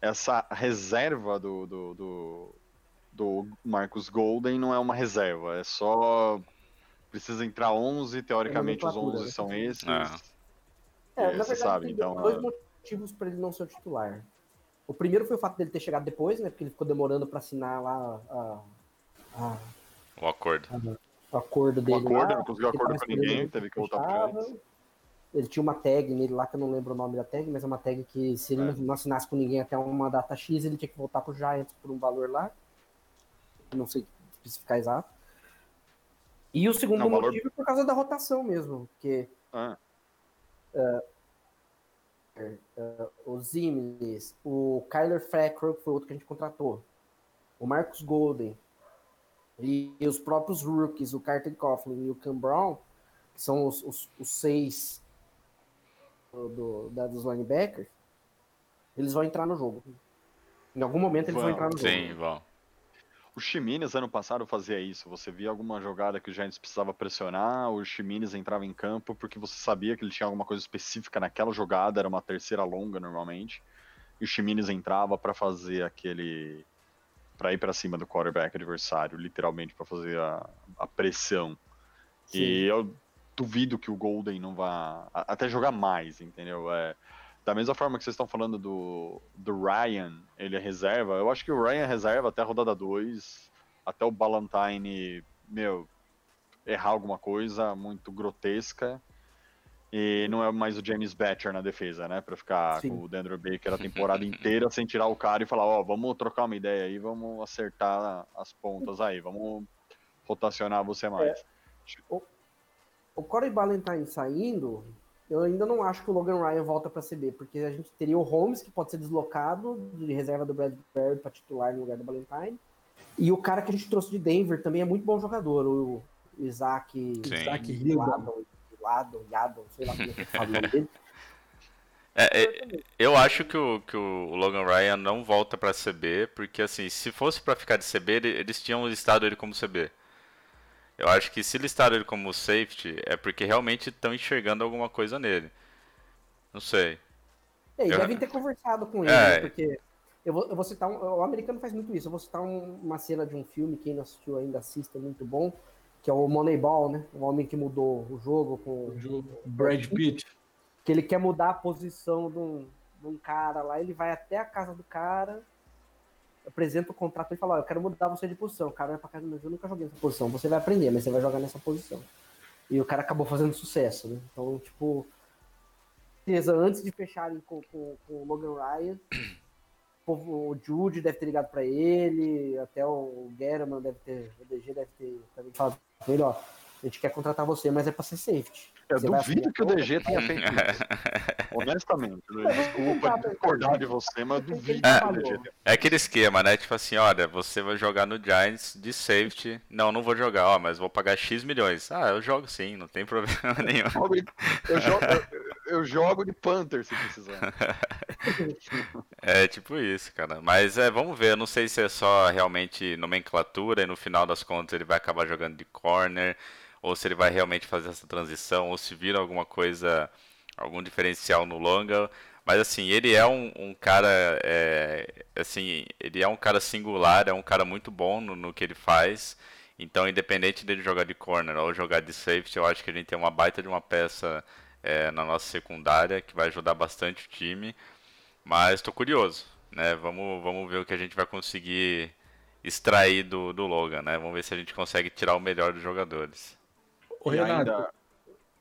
essa reserva do, do, do, do, Marcus Golden não é uma reserva, é só. Precisa entrar 11, teoricamente os 11 né? são esses. É, é na verdade, sabe, tem então, dois é. motivos para ele não ser o titular. O primeiro foi o fato dele ter chegado depois, né? Porque ele ficou demorando para assinar lá a, a, o acordo. A, o acordo dele. O acordo, lá, não conseguiu acordo com ninguém, teve que voltar pro Ele tinha uma tag nele lá, que eu não lembro o nome da tag, mas é uma tag que se ele é. não assinasse com ninguém até uma data X, ele tinha que voltar pro Giants por um valor lá. Não sei especificar exato. E o segundo não, motivo valor... é por causa da rotação mesmo, porque ah. uh, uh, o Zimnes, o Kyler Fackrell, que foi outro que a gente contratou, o Marcus Golden, e, e os próprios rookies, o Carter Coughlin e o Cam Brown, que são os, os, os seis do, do, da, dos linebackers, eles vão entrar no jogo. Em algum momento eles vão, vão entrar no sim, jogo. Sim, vão. O Chimines ano passado fazia isso. Você via alguma jogada que o Giants precisava pressionar, o Chimines entrava em campo porque você sabia que ele tinha alguma coisa específica naquela jogada, era uma terceira longa normalmente. E o Chimines entrava para fazer aquele para ir para cima do quarterback adversário, literalmente para fazer a, a pressão. Sim. E eu duvido que o Golden não vá até jogar mais, entendeu? É, da mesma forma que vocês estão falando do, do Ryan, ele é reserva, eu acho que o Ryan é reserva até a rodada 2, até o Ballantyne, meu, errar alguma coisa muito grotesca. E não é mais o James Batcher na defesa, né? Pra ficar Sim. com o Dendro Baker a temporada inteira sem tirar o cara e falar, ó, oh, vamos trocar uma ideia aí, vamos acertar as pontas aí, vamos rotacionar você mais. É, o, o Corey Ballantyne saindo, eu ainda não acho que o Logan Ryan volta para CB, porque a gente teria o Holmes, que pode ser deslocado de reserva do Bradbury para titular no lugar do Ballantyne. E o cara que a gente trouxe de Denver também é muito bom jogador, o Isaac, Sim. Isaac Hilton. Yadon, Yadon, sei lá como é que fala o nome dele. É, é, eu acho que o, que o Logan Ryan não volta para CB, porque assim, se fosse para ficar de CB, eles tinham listado ele como CB. Eu acho que se listaram ele como safety, é porque realmente estão enxergando alguma coisa nele. Não sei. É, e eu... devem ter conversado com ele, é... né, porque eu vou, eu vou citar um, o americano faz muito isso. Eu vou citar um, uma cena de um filme, quem não assistiu ainda assista, é muito bom, que é o Moneyball, né? O homem que mudou o jogo com o jogo. Brad Pitt. Que ele quer mudar a posição de um, de um cara lá, ele vai até a casa do cara, apresenta o contrato e fala, eu quero mudar você de posição. O cara vai pra casa, mas eu nunca joguei nessa posição. Você vai aprender, mas você vai jogar nessa posição. E o cara acabou fazendo sucesso, né? Então, tipo, antes de fecharem com, com, com o Logan Ryan, o Jude deve ter ligado para ele, até o German deve ter, o DG deve ter também falado com ele, ó, a gente quer contratar você, mas é para ser safety. Eu você duvido que o DG tenha feito isso. Honestamente, desculpa discordar de você, mas eu duvido é, que o DG tenha É aquele esquema, né? Tipo assim, olha, você vai jogar no Giants de safety. Não, não vou jogar, ó, mas vou pagar X milhões. Ah, eu jogo sim, não tem problema nenhum. Eu jogo, eu, eu jogo de Panther se precisar. É tipo isso, cara. Mas é, vamos ver. Eu não sei se é só realmente nomenclatura e no final das contas ele vai acabar jogando de corner, ou se ele vai realmente fazer essa transição, ou se vira alguma coisa, algum diferencial no longa. Mas assim, ele é um, um cara, é, assim, ele é um cara singular, é um cara muito bom no, no que ele faz. Então, independente dele jogar de corner ou jogar de safety, eu acho que a gente tem uma baita de uma peça é, na nossa secundária que vai ajudar bastante o time. Mas estou curioso, né? Vamos, vamos ver o que a gente vai conseguir extrair do, do Logan, né? Vamos ver se a gente consegue tirar o melhor dos jogadores. E Renato, ainda-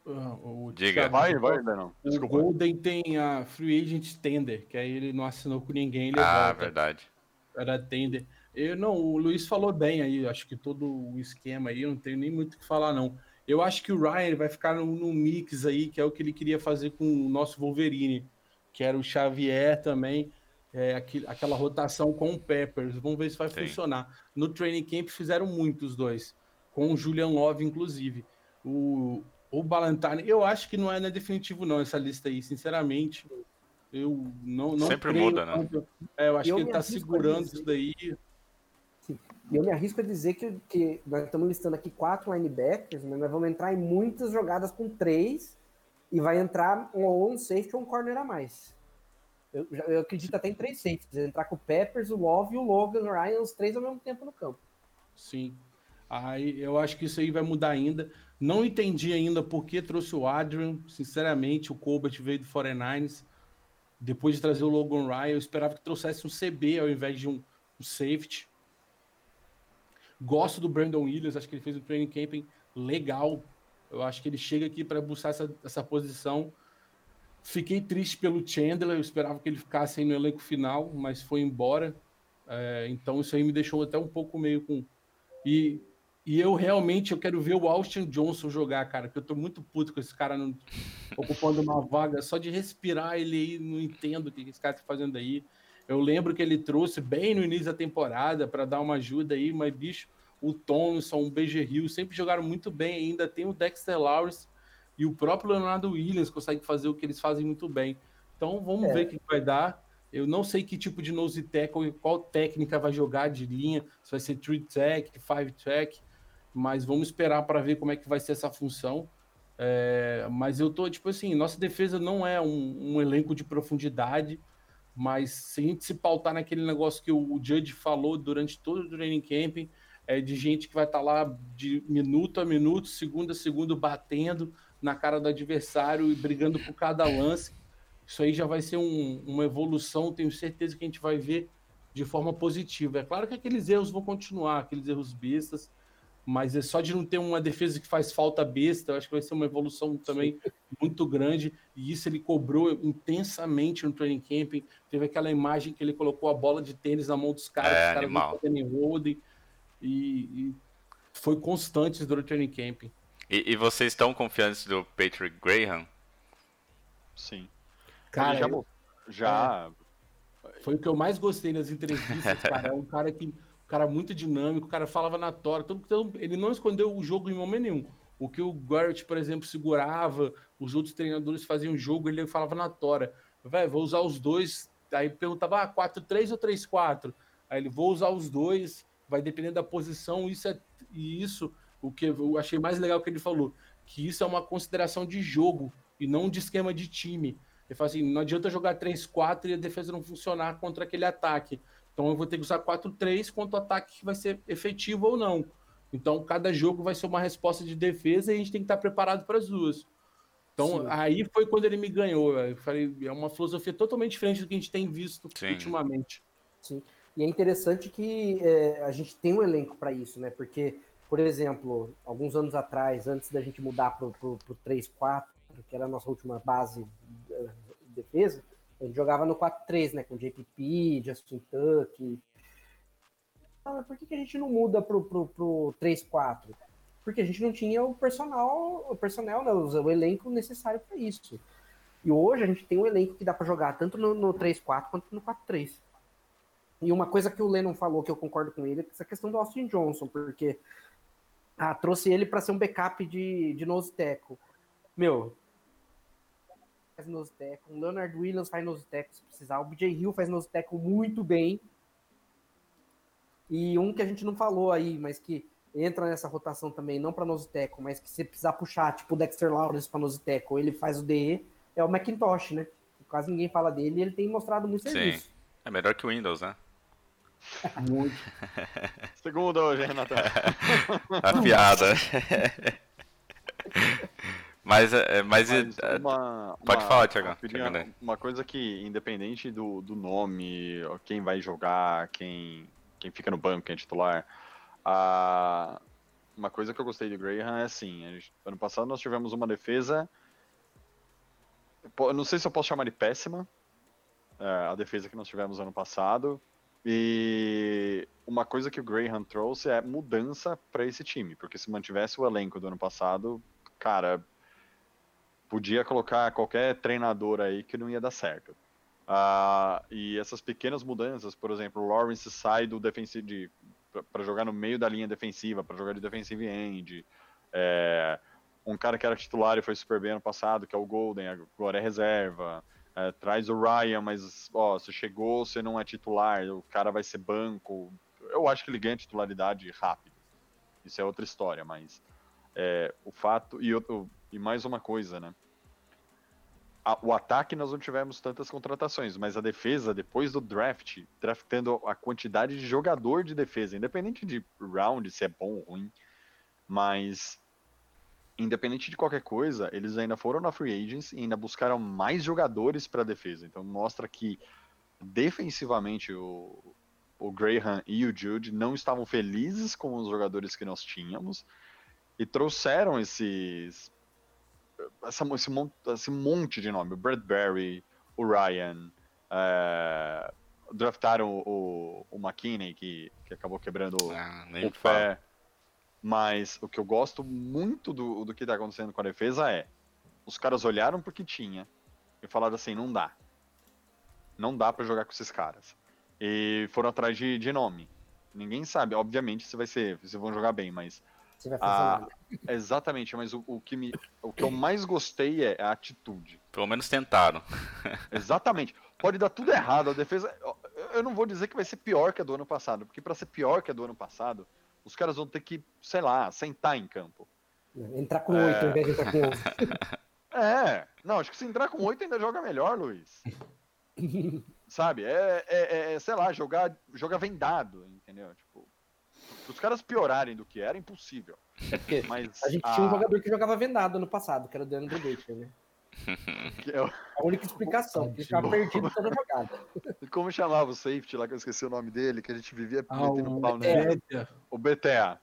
ah, o Diga. Vai, vai, não. O Desculpa. Golden tem a Free Agent Tender, que aí ele não assinou com ninguém, ele Ah, volta. verdade. Era Tender. Eu, não, o Luiz falou bem aí, acho que todo o esquema aí, eu não tenho nem muito o que falar, não. Eu acho que o Ryan vai ficar no, no mix aí, que é o que ele queria fazer com o nosso Wolverine, que era o Xavier também, é, aqui- aquela rotação com o Peppers. Vamos ver se vai Sim. funcionar. No training camp fizeram muito os dois, com o Julian Love, inclusive. O, o Ballantyne, eu acho que não é, não é definitivo, não, essa lista aí, sinceramente. Eu não, não Sempre creio muda, né? quanto- É, eu acho Eu que ele tá segurando isso daí. E eu me arrisco a dizer que, que nós estamos listando aqui quatro linebackers, mas nós vamos entrar em muitas jogadas com três e vai entrar um, ou um safety ou um corner a mais. Eu, eu acredito até em três safeties. Entrar com o Peppers, o Love e o Logan Ryan, os três ao mesmo tempo no campo. Sim. Aí eu acho que isso aí vai mudar ainda. Não entendi ainda por que trouxe o Adrian. Sinceramente, o Colbert veio do 49ers. Depois de trazer o Logan Ryan, eu esperava que trouxesse um CB ao invés de um, um safety. Gosto do Brandon Williams, acho que ele fez um training camping legal. Eu acho que ele chega aqui para buscar essa, essa posição. Fiquei triste pelo Chandler, eu esperava que ele ficasse aí no elenco final, mas foi embora. É, então isso aí me deixou até um pouco meio com. E, e eu realmente eu quero ver o Austin Johnson jogar, cara, porque eu tô muito puto com esse cara não- ocupando uma vaga. Só de respirar ele aí, não entendo o que esse cara tá fazendo aí. Eu lembro que ele trouxe bem no início da temporada para dar uma ajuda aí, mas bicho, o Thompson, o BG Hill sempre jogaram muito bem. Ainda tem o Dexter Lawrence e o próprio Leonardo Williams consegue fazer o que eles fazem muito bem. Então vamos É. ver o que vai dar. Eu não sei que tipo de nose tackle qual técnica vai jogar de linha, se vai ser three tech, five tech, mas vamos esperar para ver como é que vai ser essa função. É, mas eu tô, tipo assim, nossa defesa não é um, um elenco de profundidade, mas se a gente se pautar naquele negócio que o, o Judge falou durante todo o training camp, é de gente que vai estar lá de minuto a minuto, segundo a segundo, batendo na cara do adversário e brigando por cada lance. Isso aí já vai ser um- uma evolução, tenho certeza que a gente vai ver de forma positiva. É claro que aqueles erros vão continuar, aqueles erros bestas, mas é só de não ter uma defesa que faz falta besta, eu acho que vai ser uma evolução também muito grande, e isso ele cobrou intensamente no training camping. Teve aquela imagem que ele colocou a bola de tênis na mão dos caras, É, os caras animal. não fazendo em holding, e, e foi constante durante o training camping. E, e vocês estão confiantes do Patrick Graham? Sim. Cara, Ele já, eu- já Foi o que eu mais gostei nas entrevistas, cara. É um cara que. Cara muito dinâmico, o cara falava na tora. todo- todo- ele não escondeu o jogo em momento nenhum. O que o Garrett, por exemplo, segurava, os outros treinadores faziam jogo, ele falava na tora. Velho, vou usar os dois. Aí perguntava, ah, 4-3 ou 3-4? Aí ele, vou usar os dois, vai depender da posição. Isso é. E isso, o que eu achei mais legal que ele falou, que isso é uma consideração de jogo e não de esquema de time. Ele fala assim: não adianta jogar 3-4 e a defesa não funcionar contra aquele ataque. Então eu vou ter que usar 4-3 contra o ataque que vai ser efetivo ou não. Então cada jogo vai ser uma resposta de defesa e a gente tem que estar preparado para as duas. Então Sim. aí foi quando ele me ganhou. Eu falei, é uma filosofia totalmente diferente do que a gente tem visto Sim. ultimamente. E é interessante que é, a gente tem um elenco para isso, né? Porque, por exemplo, alguns anos atrás, antes da gente mudar para o 3-4, que era a nossa última base eh, de defesa, gente jogava no 4-3, né? Com JPP, Justin Tuck. Ah, por que, que a gente não muda pro, pro, pro 3-4? Porque a gente não tinha o personal, o personal, né, o, elenco necessário para isso. E hoje a gente tem um elenco que dá para jogar tanto no, no 3-4 quanto no 4-3. E uma coisa que o Lennon falou, que eu concordo com ele, é essa questão do Austin Johnson, porque ah, trouxe ele para ser um backup de, de nose tackle. Meu, faz nose tackle, o Leonard Williams faz nose tackle se precisar, o BJ Hill faz nose tackle muito bem. E um que a gente não falou aí, mas que entra nessa rotação também, não para nose tackle, mas que se precisar puxar, tipo o Dexter Lawrence para nose tackle, ele faz o DE, é o Macintosh, né? Quase ninguém fala dele e ele tem mostrado muito Sim. serviço. É melhor que o Windows, né? Muito. Segundo hoje, Renatão. A piada. mas, é, mas, Mas é, uma- pode uma- falar, Termina aí. Uma coisa que, independente do, do nome, quem vai jogar, quem, quem fica no banco, quem é titular, a, uma coisa que eu gostei do Graham é assim, gente- ano passado nós tivemos uma defesa, eu não sei se eu posso chamar de péssima, é, a defesa que nós tivemos ano passado, e uma coisa que o Graham trouxe é mudança para esse time, porque se mantivesse o elenco do ano passado, cara, podia colocar qualquer treinador aí que não ia dar certo. Ah, e essas pequenas mudanças, por exemplo, o Lawrence sai do defensive para jogar no meio da linha defensiva, para jogar de defensive end. É, um cara que era titular e foi super bem ano passado, que é o Golden, agora é reserva. É, traz o Ryan, mas ó, você chegou, você não é titular, o cara vai ser banco. Eu acho que ele ganha titularidade rápido. Isso é outra história, mas é, o fato. E, outro- e mais uma coisa, né? A- o ataque nós não tivemos tantas contratações, mas a defesa, depois do draft, draftando a quantidade de jogador de defesa, independente de round, se é bom ou ruim, mas independente de qualquer coisa, eles ainda foram na free agents e ainda buscaram mais jogadores para a defesa. Então mostra que defensivamente o, o Graham e o Jude não estavam felizes com os jogadores que nós tínhamos e trouxeram esses essa, esse, mon- esse monte de nome, o Bradbury, o Ryan, é, draftaram o, o McKinney, que, que acabou quebrando Ah, o fala. pé. Mas o que eu gosto muito do, do que tá acontecendo com a defesa é os caras olharam pro que tinha e falaram assim, não dá. Não dá pra jogar com esses caras. E foram atrás de, de nome. Ninguém sabe, obviamente, se vai ser, se vão jogar bem, mas Você vai Ah, funcionar. exatamente, mas o, o que me, o que eu mais gostei é a atitude. Pelo menos tentaram. Exatamente. Pode dar tudo errado, a defesa, eu- não vou dizer que vai ser pior que a do ano passado, porque pra ser pior que a do ano passado, os caras vão ter que, sei lá, sentar em campo. Entrar com oito ao invés de entrar com onze. É, não, acho que se entrar com oito ainda joga melhor, Luiz. Sabe? É, é, é, sei lá, jogar, jogar vendado, entendeu? Tipo, os caras piorarem do que era, impossível. É porque Mas a gente a- tinha um jogador que jogava vendado no passado, que era o Deandre Baker, né? que é o- A única explicação, que ele ficava perdido toda jogada. como chamava o safety lá, que eu esqueci o nome dele, que a gente vivia Ah, metendo o pau nele. O BTA.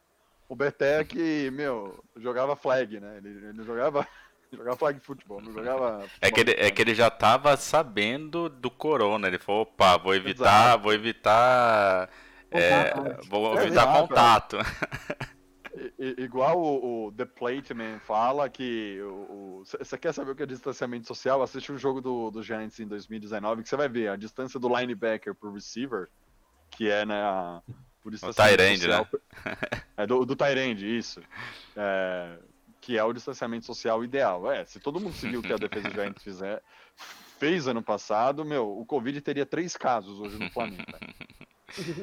O BTA que, meu, jogava flag, né? Ele, ele jogava, jogava flag futebol, não jogava. É que, ele, é que ele já tava sabendo do corona. Ele falou, opa, vou evitar, Exato. vou evitar. É, Contato. vou É, evitar exato, contato. I- Igual o, o The Plateman fala que. Você quer saber o que é distanciamento social? Assiste o jogo do, do Giants em 2019, que você vai ver a distância do linebacker pro receiver, que é né, a, por distanciamento tight end, social. É, do, do end, isso. É, que é o distanciamento social ideal. É, se todo mundo seguir o que a defesa do Giants fizer, fez ano passado, meu, o Covid teria três casos hoje no planeta.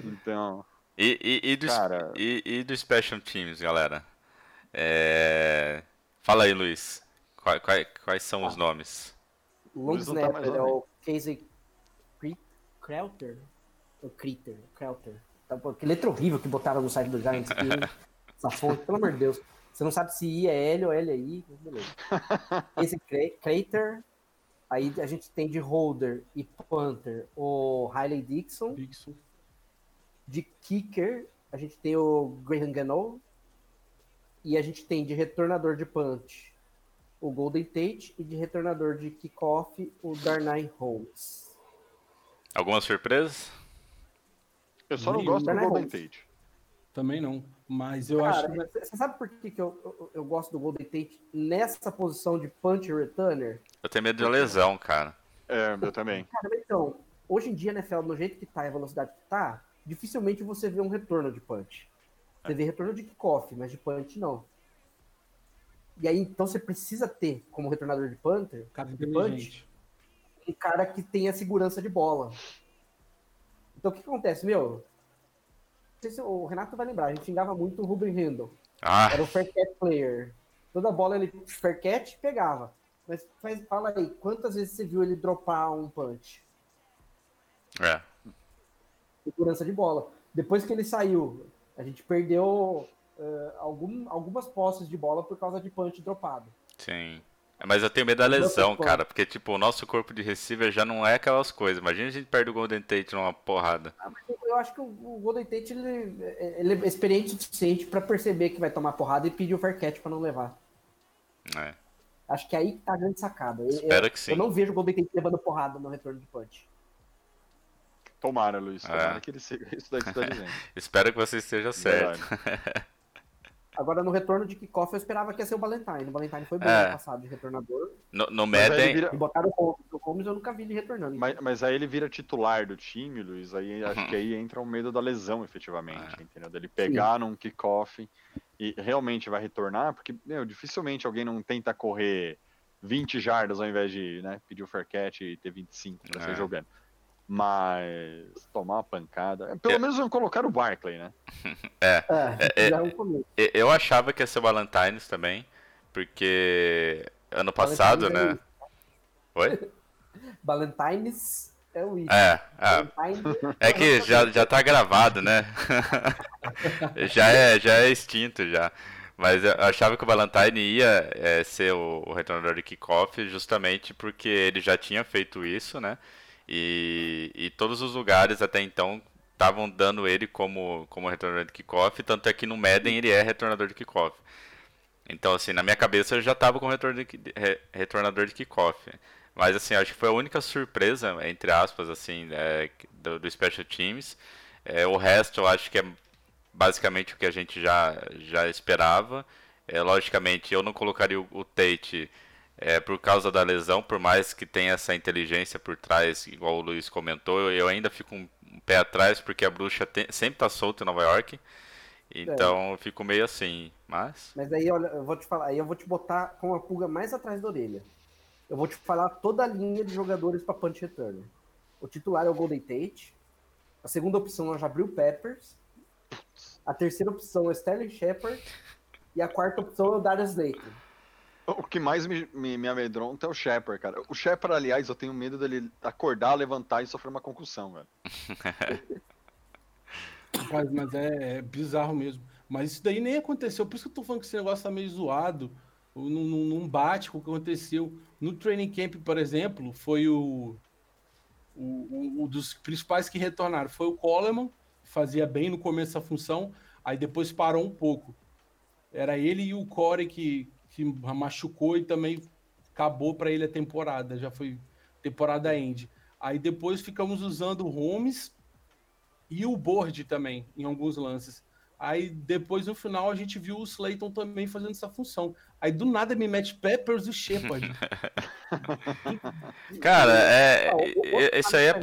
Então, E, e, e, do, Cara- e, e do Special Teams, galera? É, Fala aí, Luiz. Quais, quais, quais são os nomes? O long Luiz não tá snapper é lá, o Casey Crelter. O Critter, Crelter. Tá, Que letra horrível que botaram no site do Giants? Essa fonte, pelo amor de Deus. Você não sabe se I é L ou L é I. mas Beleza. Esse Cra- Crater. Aí a gente tem de holder e punter o Riley Dixon. Dixon. De kicker, a gente tem o Graham Gano. E a gente tem de retornador de punch o Golden Tate e de retornador de kickoff o Darnay Holmes. Algumas surpresas? eu só não Nenhum. gosto do Golden Holmes. Tate. Também não. Mas eu acho Cara, que. você sabe por que, que eu, eu, eu gosto do Golden Tate nessa posição de punch returner? Eu tenho medo de lesão, cara. É, eu também. Cara, então, hoje em dia, NFL, no jeito que tá e a velocidade que tá, dificilmente você vê um retorno de punch. Você vê retorno de kickoff, mas de punch não. E aí, então, você precisa ter, como retornador de punter, Cara de punch, um cara que tenha segurança de bola. Então, o que que acontece, meu? Não sei se o Renato vai lembrar, a gente xingava muito o Ruben Randall. Ah, Era o fair catch player. Toda bola ele fair catch pegava. Mas faz- fala aí, quantas vezes você viu ele dropar um punch? é. Segurança de bola. Depois que ele saiu, a gente perdeu eh, algum- algumas posses de bola por causa de punch dropado. Sim. Mas eu tenho medo da lesão, cara, porque, tipo, o nosso corpo de receiver já não é aquelas coisas. Imagina a gente perde o Golden Tate numa porrada. Ah, eu- acho que o o Golden Tate ele, ele é experiente o suficiente para perceber que vai tomar porrada e pedir o fair catch para não levar. É. Acho que aí que tá a grande sacada. Espero eu, que sim. Eu não vejo o Golden Tate levando porrada no retorno de punch. Tomara, Luiz. Tomara É. que ele siga isso daí que você tá dizendo. Espero que você esteja certo. Agora, no retorno de kickoff, eu esperava que ia ser o Valentine. O Valentine foi bom É. ano passado de retornador. No, no ele Madden, vira- E botaram o Holmes. O Holmes eu nunca vi ele retornando. Mas, mas aí ele vira titular do time, Luiz. Aí acho Uhum. que aí entra o medo da lesão, efetivamente, É. entendeu? Dele pegar num kickoff e realmente vai retornar, porque, meu, dificilmente alguém não tenta correr 20 jardas ao invés de né, pedir o fair catch e ter 25 pra É. sair jogando. Mas tomar uma pancada. Pelo menos não colocar o Barkley, né? É, é- já é um começo. e- eu achava que ia ser o Valentines também, porque ano passado, Valentines né? Oi? Valentines é o It. É, é, é que já, já tá gravado, né? já, é, já é extinto já. Mas eu achava que o Valentine ia é, ser o, o retornador de kickoff justamente porque ele já tinha feito isso, né? E, e todos os lugares até então estavam dando ele como, como retornador de kickoff, tanto é que no Madden ele é retornador de kickoff. Então, assim, na minha cabeça eu já estava com retornador de kickoff. Mas, assim, acho que foi a única surpresa, entre aspas, assim, é, do, do Special Teams. É, o resto eu acho que é basicamente o que a gente já, já esperava. É, logicamente, eu não colocaria o, o Tate é, por causa da lesão, por mais que tenha essa inteligência por trás, igual o Luiz comentou, eu ainda fico um, pé atrás, porque a bruxa tem- sempre tá solta em Nova York. Então eu fico meio assim, mas. Mas aí, olha, eu vou te falar, aí eu vou te botar com a pulga mais atrás da orelha. Eu vou te falar toda a linha de jogadores para punch return. O titular é o Golden Tate. A segunda opção é o Jabril Peppers. A terceira opção é o Sterling Shepard. E a quarta opção é o Darius Slayton. O que mais me, me, me amedronta é o Shepard, cara. O Shepard, aliás, eu tenho medo dele acordar, levantar e sofrer uma concussão, velho. Mas, mas é, é bizarro mesmo. Mas isso daí nem aconteceu. Por isso que eu tô falando que esse negócio tá meio zoado. Não bate com o que aconteceu. No training camp, por exemplo, foi o, o, o- o dos principais que retornaram. Foi o Coleman, que fazia bem no começo da função, aí depois parou um pouco. Era ele e o Corey que, que machucou e também acabou para ele a temporada. Já foi temporada end. Aí depois ficamos usando o Holmes e o Board também, em alguns lances. Aí depois, no final, a gente viu o Slayton também fazendo essa função. Aí do nada me mete Peppers e Shepard. Cara, é, é- isso aí é que-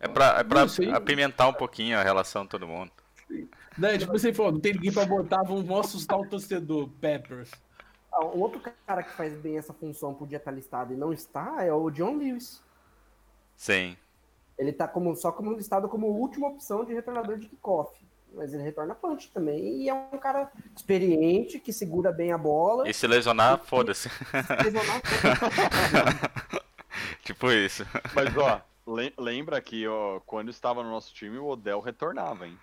É pra, é apimentar um pouquinho a relação de todo mundo. Né? Tipo assim, falou, não tem ninguém pra botar, vamos assustar o torcedor. Peppers. Ah, um outro cara que faz bem essa função podia estar listado e não está é o John Lewis. Sim. Ele tá como, só como listado como última opção de retornador de kickoff. Mas ele retorna punch também. E é um cara experiente, que segura bem a bola. E se lesionar, foda-se. Lesionar- tipo isso. Mas, ó, le- lembra que ó, quando estava no nosso time, o Odell retornava, hein?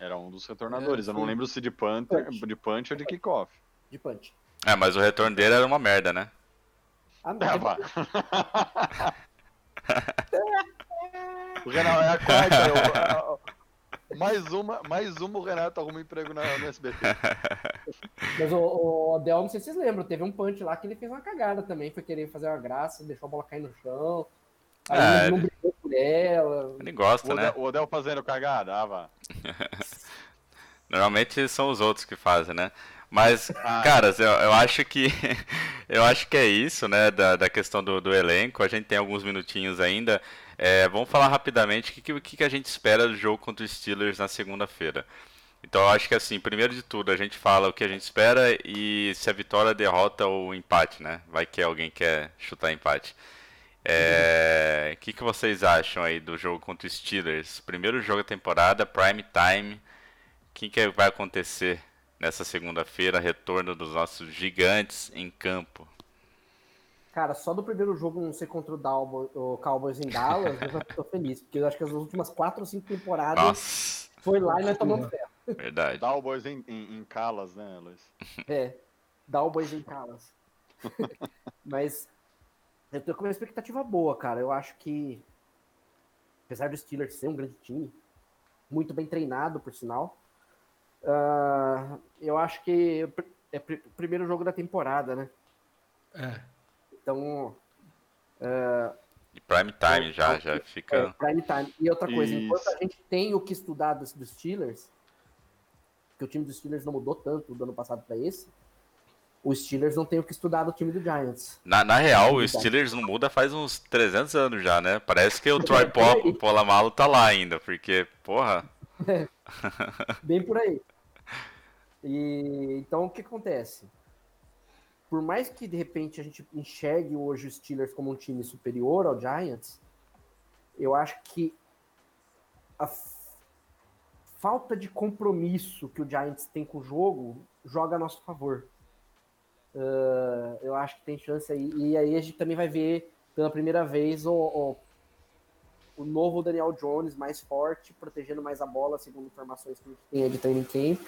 Era um dos retornadores. É, Eu não lembro se de punter, Punch. de punch ou de kickoff. de punch. É, mas o retorno dele era uma merda, né? Ah, Ah, não. vá. o Renato é a quarta. eu- mais uma, mais uma o Renato arruma emprego na, no SBT. Mas o, o Odell, não sei se vocês lembram, teve um punch lá que ele fez uma cagada também. Foi querer fazer uma graça, deixou a bola cair no chão. Aí Ah, ele não brigou por ela. Ele O gosta, Odell, né? o Odell fazendo cagada, ah, vá. Normalmente são os outros que fazem, né? Mas, Ah. caras, eu, eu acho que eu acho que é isso, né? Da, da questão do, do elenco. A gente tem alguns minutinhos ainda. É, vamos falar rapidamente o que, que, que a gente espera do jogo contra os Steelers na segunda-feira. Então eu acho que assim, primeiro de tudo, a gente fala o que a gente espera e se a vitória derrota ou empate, né? Vai que alguém quer chutar empate. É... O que, que vocês acham aí do jogo contra os Steelers? Primeiro jogo da temporada, prime time. O que, que vai acontecer nessa segunda-feira? Retorno dos nossos gigantes em campo. Cara, só do primeiro jogo não ser contra o, Dalbo, o Cowboys em Dallas, eu já tô feliz, porque eu acho que as últimas quatro ou cinco temporadas Nossa, foi lá e nós tomamos ferro. verdade. Cowboys em, em, em Calas, né, Luiz? É, Dalboys em Calas. Mas eu tô com uma expectativa boa, cara. Eu acho que, apesar do Steelers ser um grande time, muito bem treinado, por sinal, ah, eu acho que é o primeiro jogo da temporada, né? É. Então, E prime time já, já é, fica. prime time. E outra coisa, Isso. enquanto a gente tem o que estudar dos, dos Steelers, que o time dos Steelers não mudou tanto do ano passado para esse, os Steelers não tem o que estudar do time do Giants. Na, na real, o Verdade. Steelers não muda faz uns 300 anos já, né? Parece que o Troy Po- Polamalu tá lá ainda, porque, porra. Bem por aí. E então o que acontece? Por mais que de repente a gente enxergue hoje os Steelers como um time superior ao Giants, eu acho que a falta de compromisso que o Giants tem com o jogo joga a nosso favor. Ah, eu acho que tem chance aí. E aí a gente também vai ver pela primeira vez o, o, o novo Daniel Jones mais forte, protegendo mais a bola, segundo informações que a gente tem de training camp.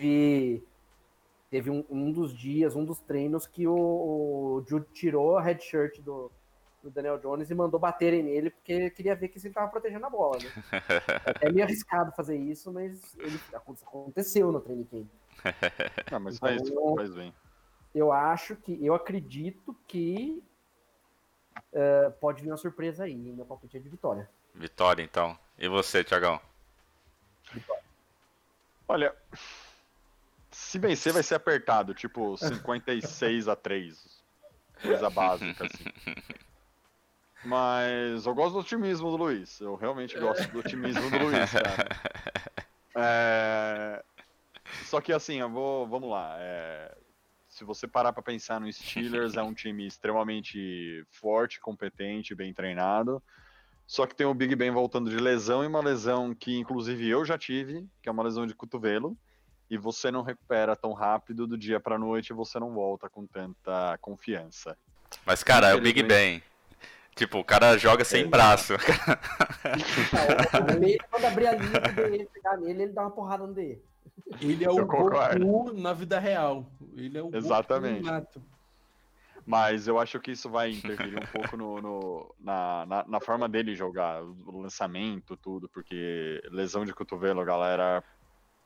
E teve um, um dos dias, um dos treinos que o, o Jude tirou a red shirt do, do Daniel Jones e mandou baterem nele, porque ele queria ver que ele estava protegendo a bola. Né? É meio arriscado fazer isso, mas ele, aconteceu no training camp. Não, mas faz, Então- faz bem. Eu acho que, eu acredito que eh, pode vir uma surpresa aí. Meu palpite é de vitória. Vitória, então. E você, Tiagão? Olha, se vencer vai ser apertado, tipo 56 a 3. Coisa básica, assim. Mas eu gosto do otimismo do Luiz. Eu realmente gosto do otimismo do Luiz, cara. É, Só que assim, eu vou. Vamos lá. é, Se você parar pra pensar no Steelers, é um time extremamente forte, competente, bem treinado. Só que tem o Big Ben voltando de lesão e uma lesão que, inclusive, eu já tive, que é uma lesão de cotovelo. E você não recupera tão rápido do dia pra noite e você não volta com tanta confiança. Mas, cara, é o Big Ben. Tipo, o cara joga sem braço. O meio, quando abrir a linha DE pegar nele, ele dá uma porrada no DE. Ele é o. Goku na vida real. Ele é o Exatamente. Goku nato. Mas eu acho que isso vai interferir um pouco no, no- na, na, na forma dele jogar, o lançamento, tudo, porque lesão de cotovelo, galera,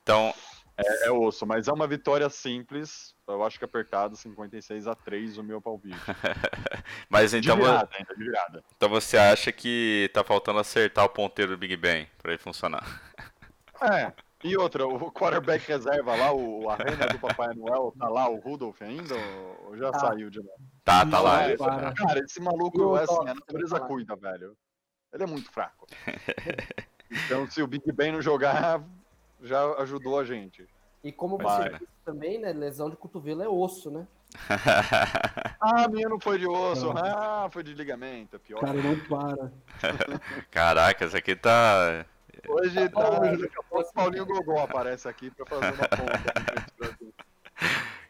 Então, é, é osso. Mas é uma vitória simples, eu acho que apertado, 56 a 3 o meu palpite. mas De então, virada ainda, de virada. então você acha que tá faltando acertar o ponteiro do Big Ben pra ele funcionar? É. E outra, o quarterback reserva lá, o, a do Papai Noel, tá lá, o Rudolph ainda, ou já Tá. saiu de lá? Tá, tá lá. Não, para. Cara, esse maluco, é assim, Dobbs, a natureza também cuida, velho. Ele é muito fraco. então, se o Big Ben não jogar, já ajudou a gente. E como Vai. você disse também, né? Lesão de cotovelo é osso, né? Ah, a minha não foi de osso. Ah, foi de ligamento. é Pior. Cara, não para. Caraca, esse aqui tá. Hoje tá. bom, Daqui a pouco o Paulinho Gogol aparece aqui pra fazer uma ponta.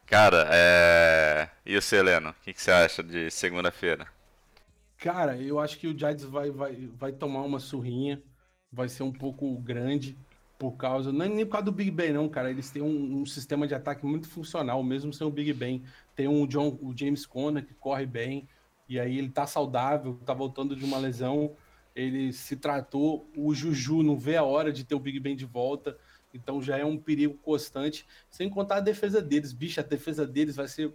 Cara, é. E o Seleno? O que, que você acha de segunda-feira? Cara, eu acho que o Giants vai, vai, vai tomar uma surrinha. Vai ser um pouco grande. Por causa. Não é nem por causa do Big Ben, não, cara. Eles têm um, um sistema de ataque muito funcional, mesmo sem o Big Ben. Tem um John, o James Conner que corre bem. E aí ele tá saudável, tá voltando de uma lesão. Ele se tratou. O Juju não vê a hora de ter o Big Ben de volta. Então já é um perigo constante. Sem contar a defesa deles. Bicho, a defesa deles vai ser.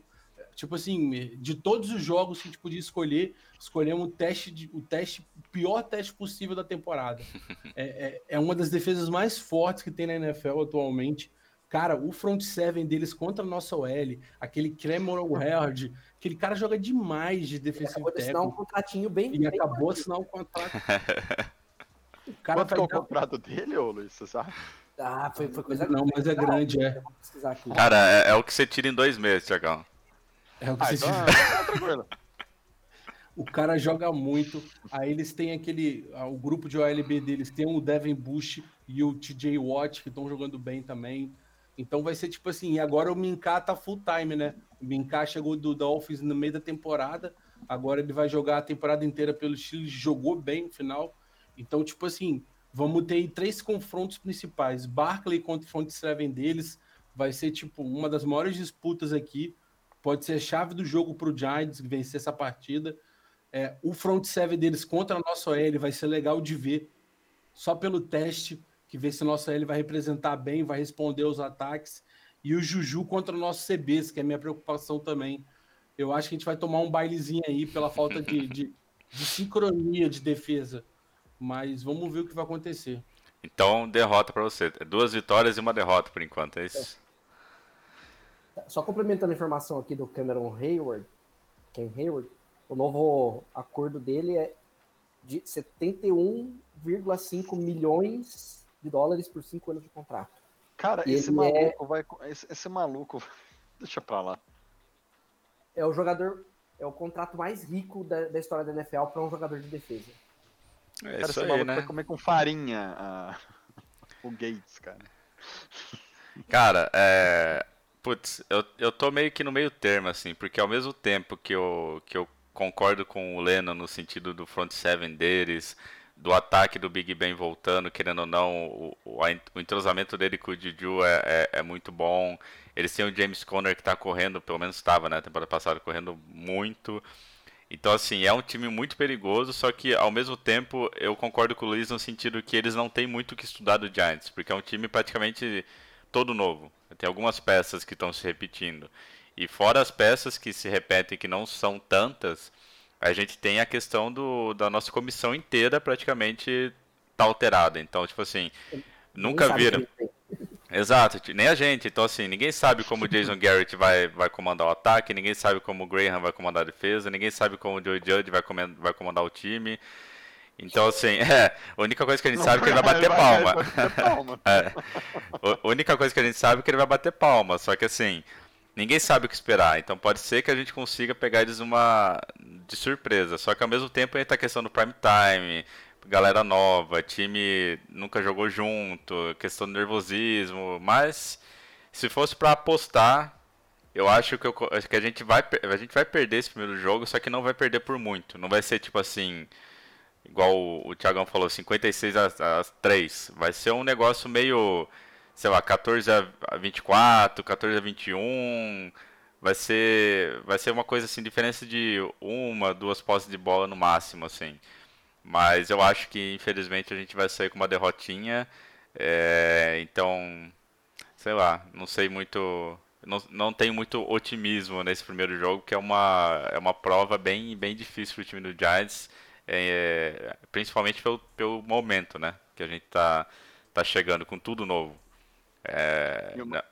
Tipo assim, de todos os jogos que a gente podia escolher, escolhemos o teste, de, o teste, o pior teste possível da temporada. É, é, é uma das defesas mais fortes que tem na NFL atualmente. Cara, o front seven deles contra a nossa OL, aquele Cremor Howard, aquele cara joga demais de Ele defensive acabou de assinar um contratinho bem. E bem acabou de assinar um contrato. O cara Quanto que é o contrato dele, ô Luiz? Você sabe? Ah, foi, foi coisa Não, mas é grande, é. Pesquisar aqui. Cara, é, é o que você tira em dois meses, Tiagão. É o que Ah, você então, diz. tá tranquilo. O cara joga muito. Aí eles têm aquele. ah, O grupo de OLB deles tem o Devin Bush e o TJ Watt, que estão jogando bem também. Então vai ser tipo assim. Agora o Minká tá full time, né? O Minká chegou do Dolphins no meio da temporada. Agora ele vai jogar a temporada inteira pelo Chile. Jogou bem no final. Então, tipo assim, vamos ter três confrontos principais. Barkley contra o front seven deles. Vai ser, tipo, uma das maiores disputas aqui. Pode ser a chave do jogo pro Giants vencer essa partida. É, o front seven deles contra a nossa OL vai ser legal de ver. Só pelo teste, que vê se a nossa OL vai representar bem, vai responder aos ataques. E o Juju contra o nosso CBs, que é a minha preocupação também. Eu acho que a gente vai tomar um bailezinho aí pela falta de, de, de sincronia de defesa. Mas vamos ver o que vai acontecer. Então, derrota pra você. Duas vitórias e uma derrota por enquanto, é isso? Só complementando a informação aqui do Cameron Hayward, Ken Hayward, o novo acordo dele é de 71,5 milhões de dólares por cinco anos de contrato. Cara, E esse ele maluco vai. Esse, esse maluco. Deixa pra lá. É o jogador, é o contrato mais rico da, da história da NFL para um jogador de defesa. É Cara, isso esse aí, maluco né? vai comer com farinha a- o Gates, cara. Cara, é. Putz, eu, eu tô meio que no meio termo, assim, porque ao mesmo tempo que eu, que eu concordo com o Leno no sentido do front seven deles, do ataque do Big Ben voltando, querendo ou não, o, o, entrosamento dele com o Juju é, é, é muito bom. Eles têm o James Conner que tá correndo, pelo menos estava, né, temporada passada, correndo muito. Então, assim, é um time muito perigoso, só que ao mesmo tempo eu concordo com o Luiz no sentido que eles não têm muito o que estudar do Giants, porque é um time praticamente todo novo. Tem algumas peças que estão se repetindo. E fora as peças que se repetem, que não são tantas, a gente tem a questão do, da nossa comissão inteira praticamente tá alterada. Então, tipo assim, nunca viram. Exato, nem a gente. Então, assim, ninguém sabe como o Jason Garrett vai, vai comandar o ataque, ninguém sabe como o Graham vai comandar a defesa, ninguém sabe como o Joe Judge vai, comen- vai comandar o time. Então, assim, é, a única coisa que a gente sabe é que ele vai bater palma. Vai bater palma. É. A única coisa que a gente sabe é que ele vai bater palma, só que assim, ninguém sabe o que esperar. Então pode ser que a gente consiga pegar eles uma de surpresa. Só que ao mesmo tempo entra a questão do prime time, galera nova, time nunca jogou junto, questão do nervosismo, mas se fosse pra apostar, eu acho que, eu que a gente vai a gente vai perder esse primeiro jogo, só que não vai perder por muito. Não vai ser tipo assim, igual o, o Thiagão falou, 56 a, a 3. Vai ser um negócio meio, sei lá, 14 a a 24, 14 a 21. Vai ser, vai ser uma coisa assim, diferença de uma, duas posses de bola no máximo, assim. Mas eu acho que infelizmente a gente vai sair com uma derrotinha. É, então, sei lá, não sei muito. Não, não tenho muito otimismo nesse primeiro jogo, que é uma, é uma prova bem, bem difícil para o time do Giants, é, principalmente pelo, pelo momento, né? Que a gente tá, tá chegando com tudo novo. É, uma- não-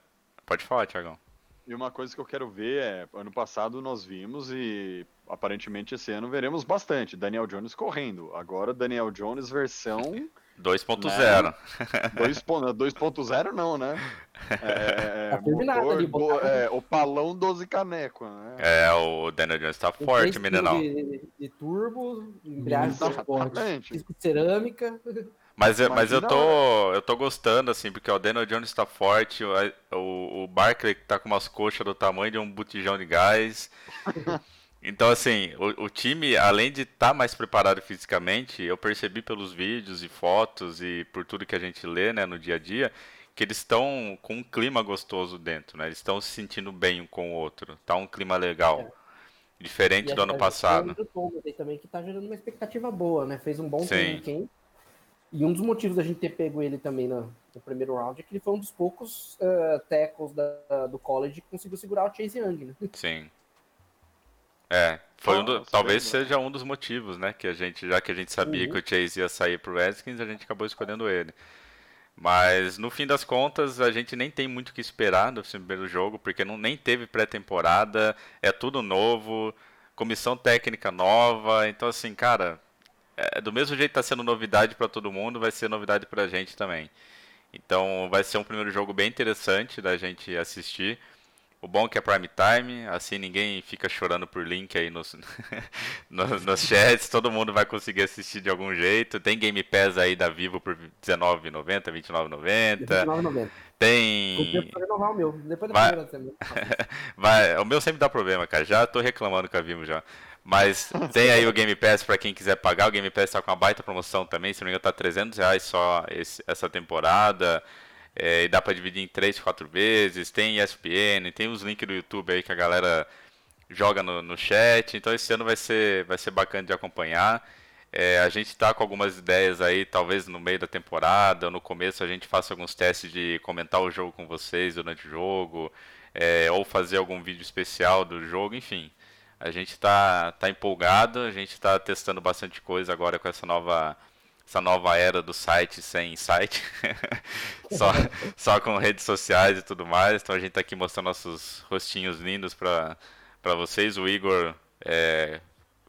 pode falar, Tiagão. E uma coisa que eu quero ver é, ano passado nós vimos e aparentemente esse ano veremos bastante. Daniel Jones correndo. Agora Daniel Jones versão 2.0. 2.0 2.0 não, né? É, Tá terminado motor, ali, é, o palão 12 caneco, né? É, o Daniel Jones tá forte, meninão. De, de turbo, embreagem disco de cerâmica. Mas, eu- mas eu tô, eu tô gostando, assim, porque o Daniel Jones tá forte, o, o, Barkley tá com umas coxas do tamanho de um botijão de gás. Então, assim, o, o time, além de estar mais preparado fisicamente, eu percebi pelos vídeos e fotos e por tudo que a gente lê, né, no dia a dia, que eles estão com um clima gostoso dentro, né? Eles estão se sentindo bem um com o outro. Tá um clima legal. Diferente E do ano passado. o Thomas aí também que tá gerando uma expectativa boa, né? Fez um bom Sim. camp. E um dos motivos da gente ter pego ele também no, no primeiro round é que ele foi um dos poucos uh, tackles da- do college que conseguiu segurar o Chase Young, né? Sim. É, foi um do- Nossa, talvez seja um dos motivos, né? Que a gente, já que a gente sabia Uhum. que o Chase ia sair pro Redskins, a gente acabou escolhendo ele. Mas no fim das contas, a gente nem tem muito o que esperar do primeiro jogo, porque não, nem teve pré-temporada, é tudo novo, comissão técnica nova, então assim, cara, é, do mesmo jeito que tá sendo novidade para todo mundo, vai ser novidade pra gente também. Então vai ser um primeiro jogo bem interessante da gente assistir. O bom é que é prime time, assim ninguém fica chorando por link aí nos, nos, nos chats, todo mundo vai conseguir assistir de algum jeito. Tem Game Pass aí da Vivo por R$19,90, R$29,90. R$29,90. Tem. Renovar o meu, depois da Vai- primeira semana. Vai, o meu sempre dá problema, cara. Já tô reclamando com a Vivo já. Mas tem aí o Game Pass pra quem quiser pagar. O Game Pass tá com uma baita promoção também. Se não me engano, tá 300 reais só esse- essa temporada. É, e dá pra dividir em 3, 4 vezes. Tem ESPN, tem os links do YouTube aí que a galera joga no, no chat. Então esse ano vai ser, vai ser bacana de acompanhar. É, a gente tá com algumas ideias aí, talvez no meio da temporada, ou no começo a gente faça alguns testes de comentar o jogo com vocês durante o jogo, é, ou fazer algum vídeo especial do jogo, enfim. A gente tá, tá empolgado, a gente tá testando bastante coisa agora com essa nova, essa nova era do site sem site, só, só com redes sociais e tudo mais. Então a gente tá aqui mostrando nossos rostinhos lindos para vocês. O Igor é,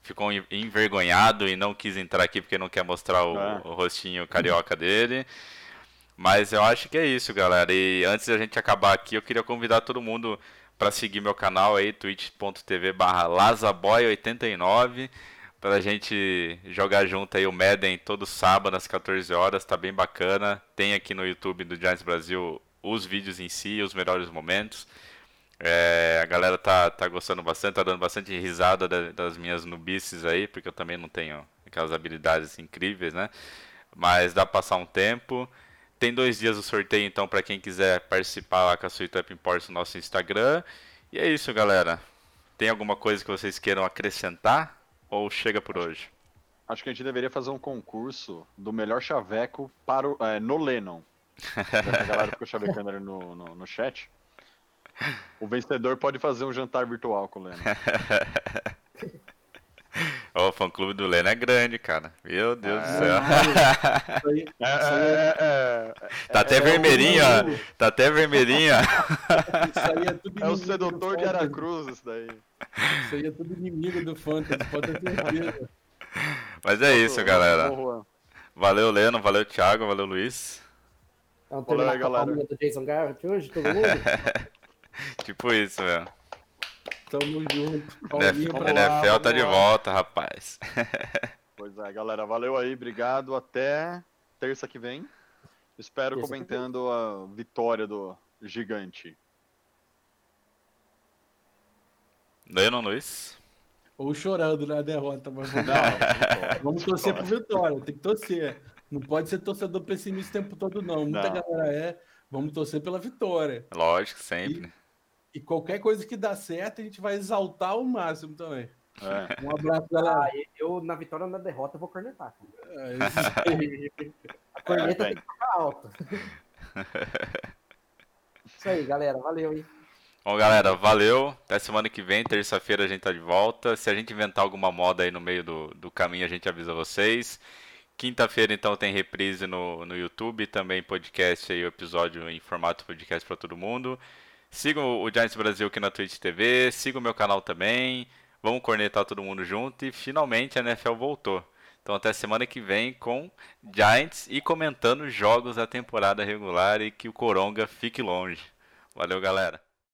ficou en- envergonhado e não quis entrar aqui porque não quer mostrar o, É. o rostinho carioca dele. Mas eu acho que é isso, galera. E antes da gente acabar aqui, eu queria convidar todo mundo para seguir meu canal aí, twitch.tv barra lazaboy89, pra gente jogar junto aí o Madden todo sábado às 14 horas, tá bem bacana. Tem aqui no YouTube do Giants Brasil os vídeos em si, os melhores momentos. É, a galera tá, tá gostando bastante, tá dando bastante risada da- das minhas nubices aí, porque eu também não tenho aquelas habilidades incríveis, né? Mas dá pra passar um tempo. Tem dois dias o sorteio, então, pra quem quiser participar lá com a Up Imports no nosso Instagram. E é isso, galera. Tem alguma coisa que vocês queiram acrescentar? Ou chega por hoje? Acho que a gente deveria fazer um concurso do melhor chaveco para o, é, no Lennon. a galera ficou chavecando ali no, no, no chat. O vencedor pode fazer um jantar virtual com o Lennon. Ó, o fã clube do Leno é grande, cara. Meu Deus do céu. Aí, É, é, é, Tá até o- vermelhinho, ó. Tá até vermelhinho. ó. Isso aí é tudo o inimigo sedutor do de. Aracruz, isso daí. Isso aí é tudo inimigo do Fantasy, pode ter certeza. Mas é isso, galera. Valeu, Leno. Valeu, Thiago. Valeu, Luiz. Com a galera. do Jason Garrett hoje, todo mundo? Tipo isso, velho. Tamo junto. Paulinho pra lá, NFL tá de volta, rapaz. Pois é, galera, valeu aí, obrigado. Até terça que vem. Espero Terça comentando a vitória do gigante. Leno, Luiz. Ou chorando na derrota, mas vamos, Não, vamos torcer pro Vitória, tem que torcer. Não pode ser torcedor pessimista o tempo todo, não. Muita Não. galera é. Vamos torcer pela vitória. Lógico, sempre. E qualquer coisa que dá certo, a gente vai exaltar ao máximo também. é. Um abraço, galera. Ah, eu, na vitória ou na derrota, vou cornetar. É. A corneta tem que ficar alta. Isso aí, galera. Valeu, hein? Bom, galera, valeu. Até semana que vem, terça-feira a gente tá de volta. Se a gente inventar alguma moda aí no meio do, do caminho, a gente avisa vocês. Quinta-feira, então, tem reprise no, no YouTube, também podcast aí, o episódio em formato podcast para todo mundo. Sigam o Giants Brasil aqui na Twitch TV, sigam o meu canal também. Vamos cornetar todo mundo junto e finalmente a NFL voltou. Então até semana que vem com Giants e comentando jogos da temporada regular e que o Coronga fique longe. Valeu, galera.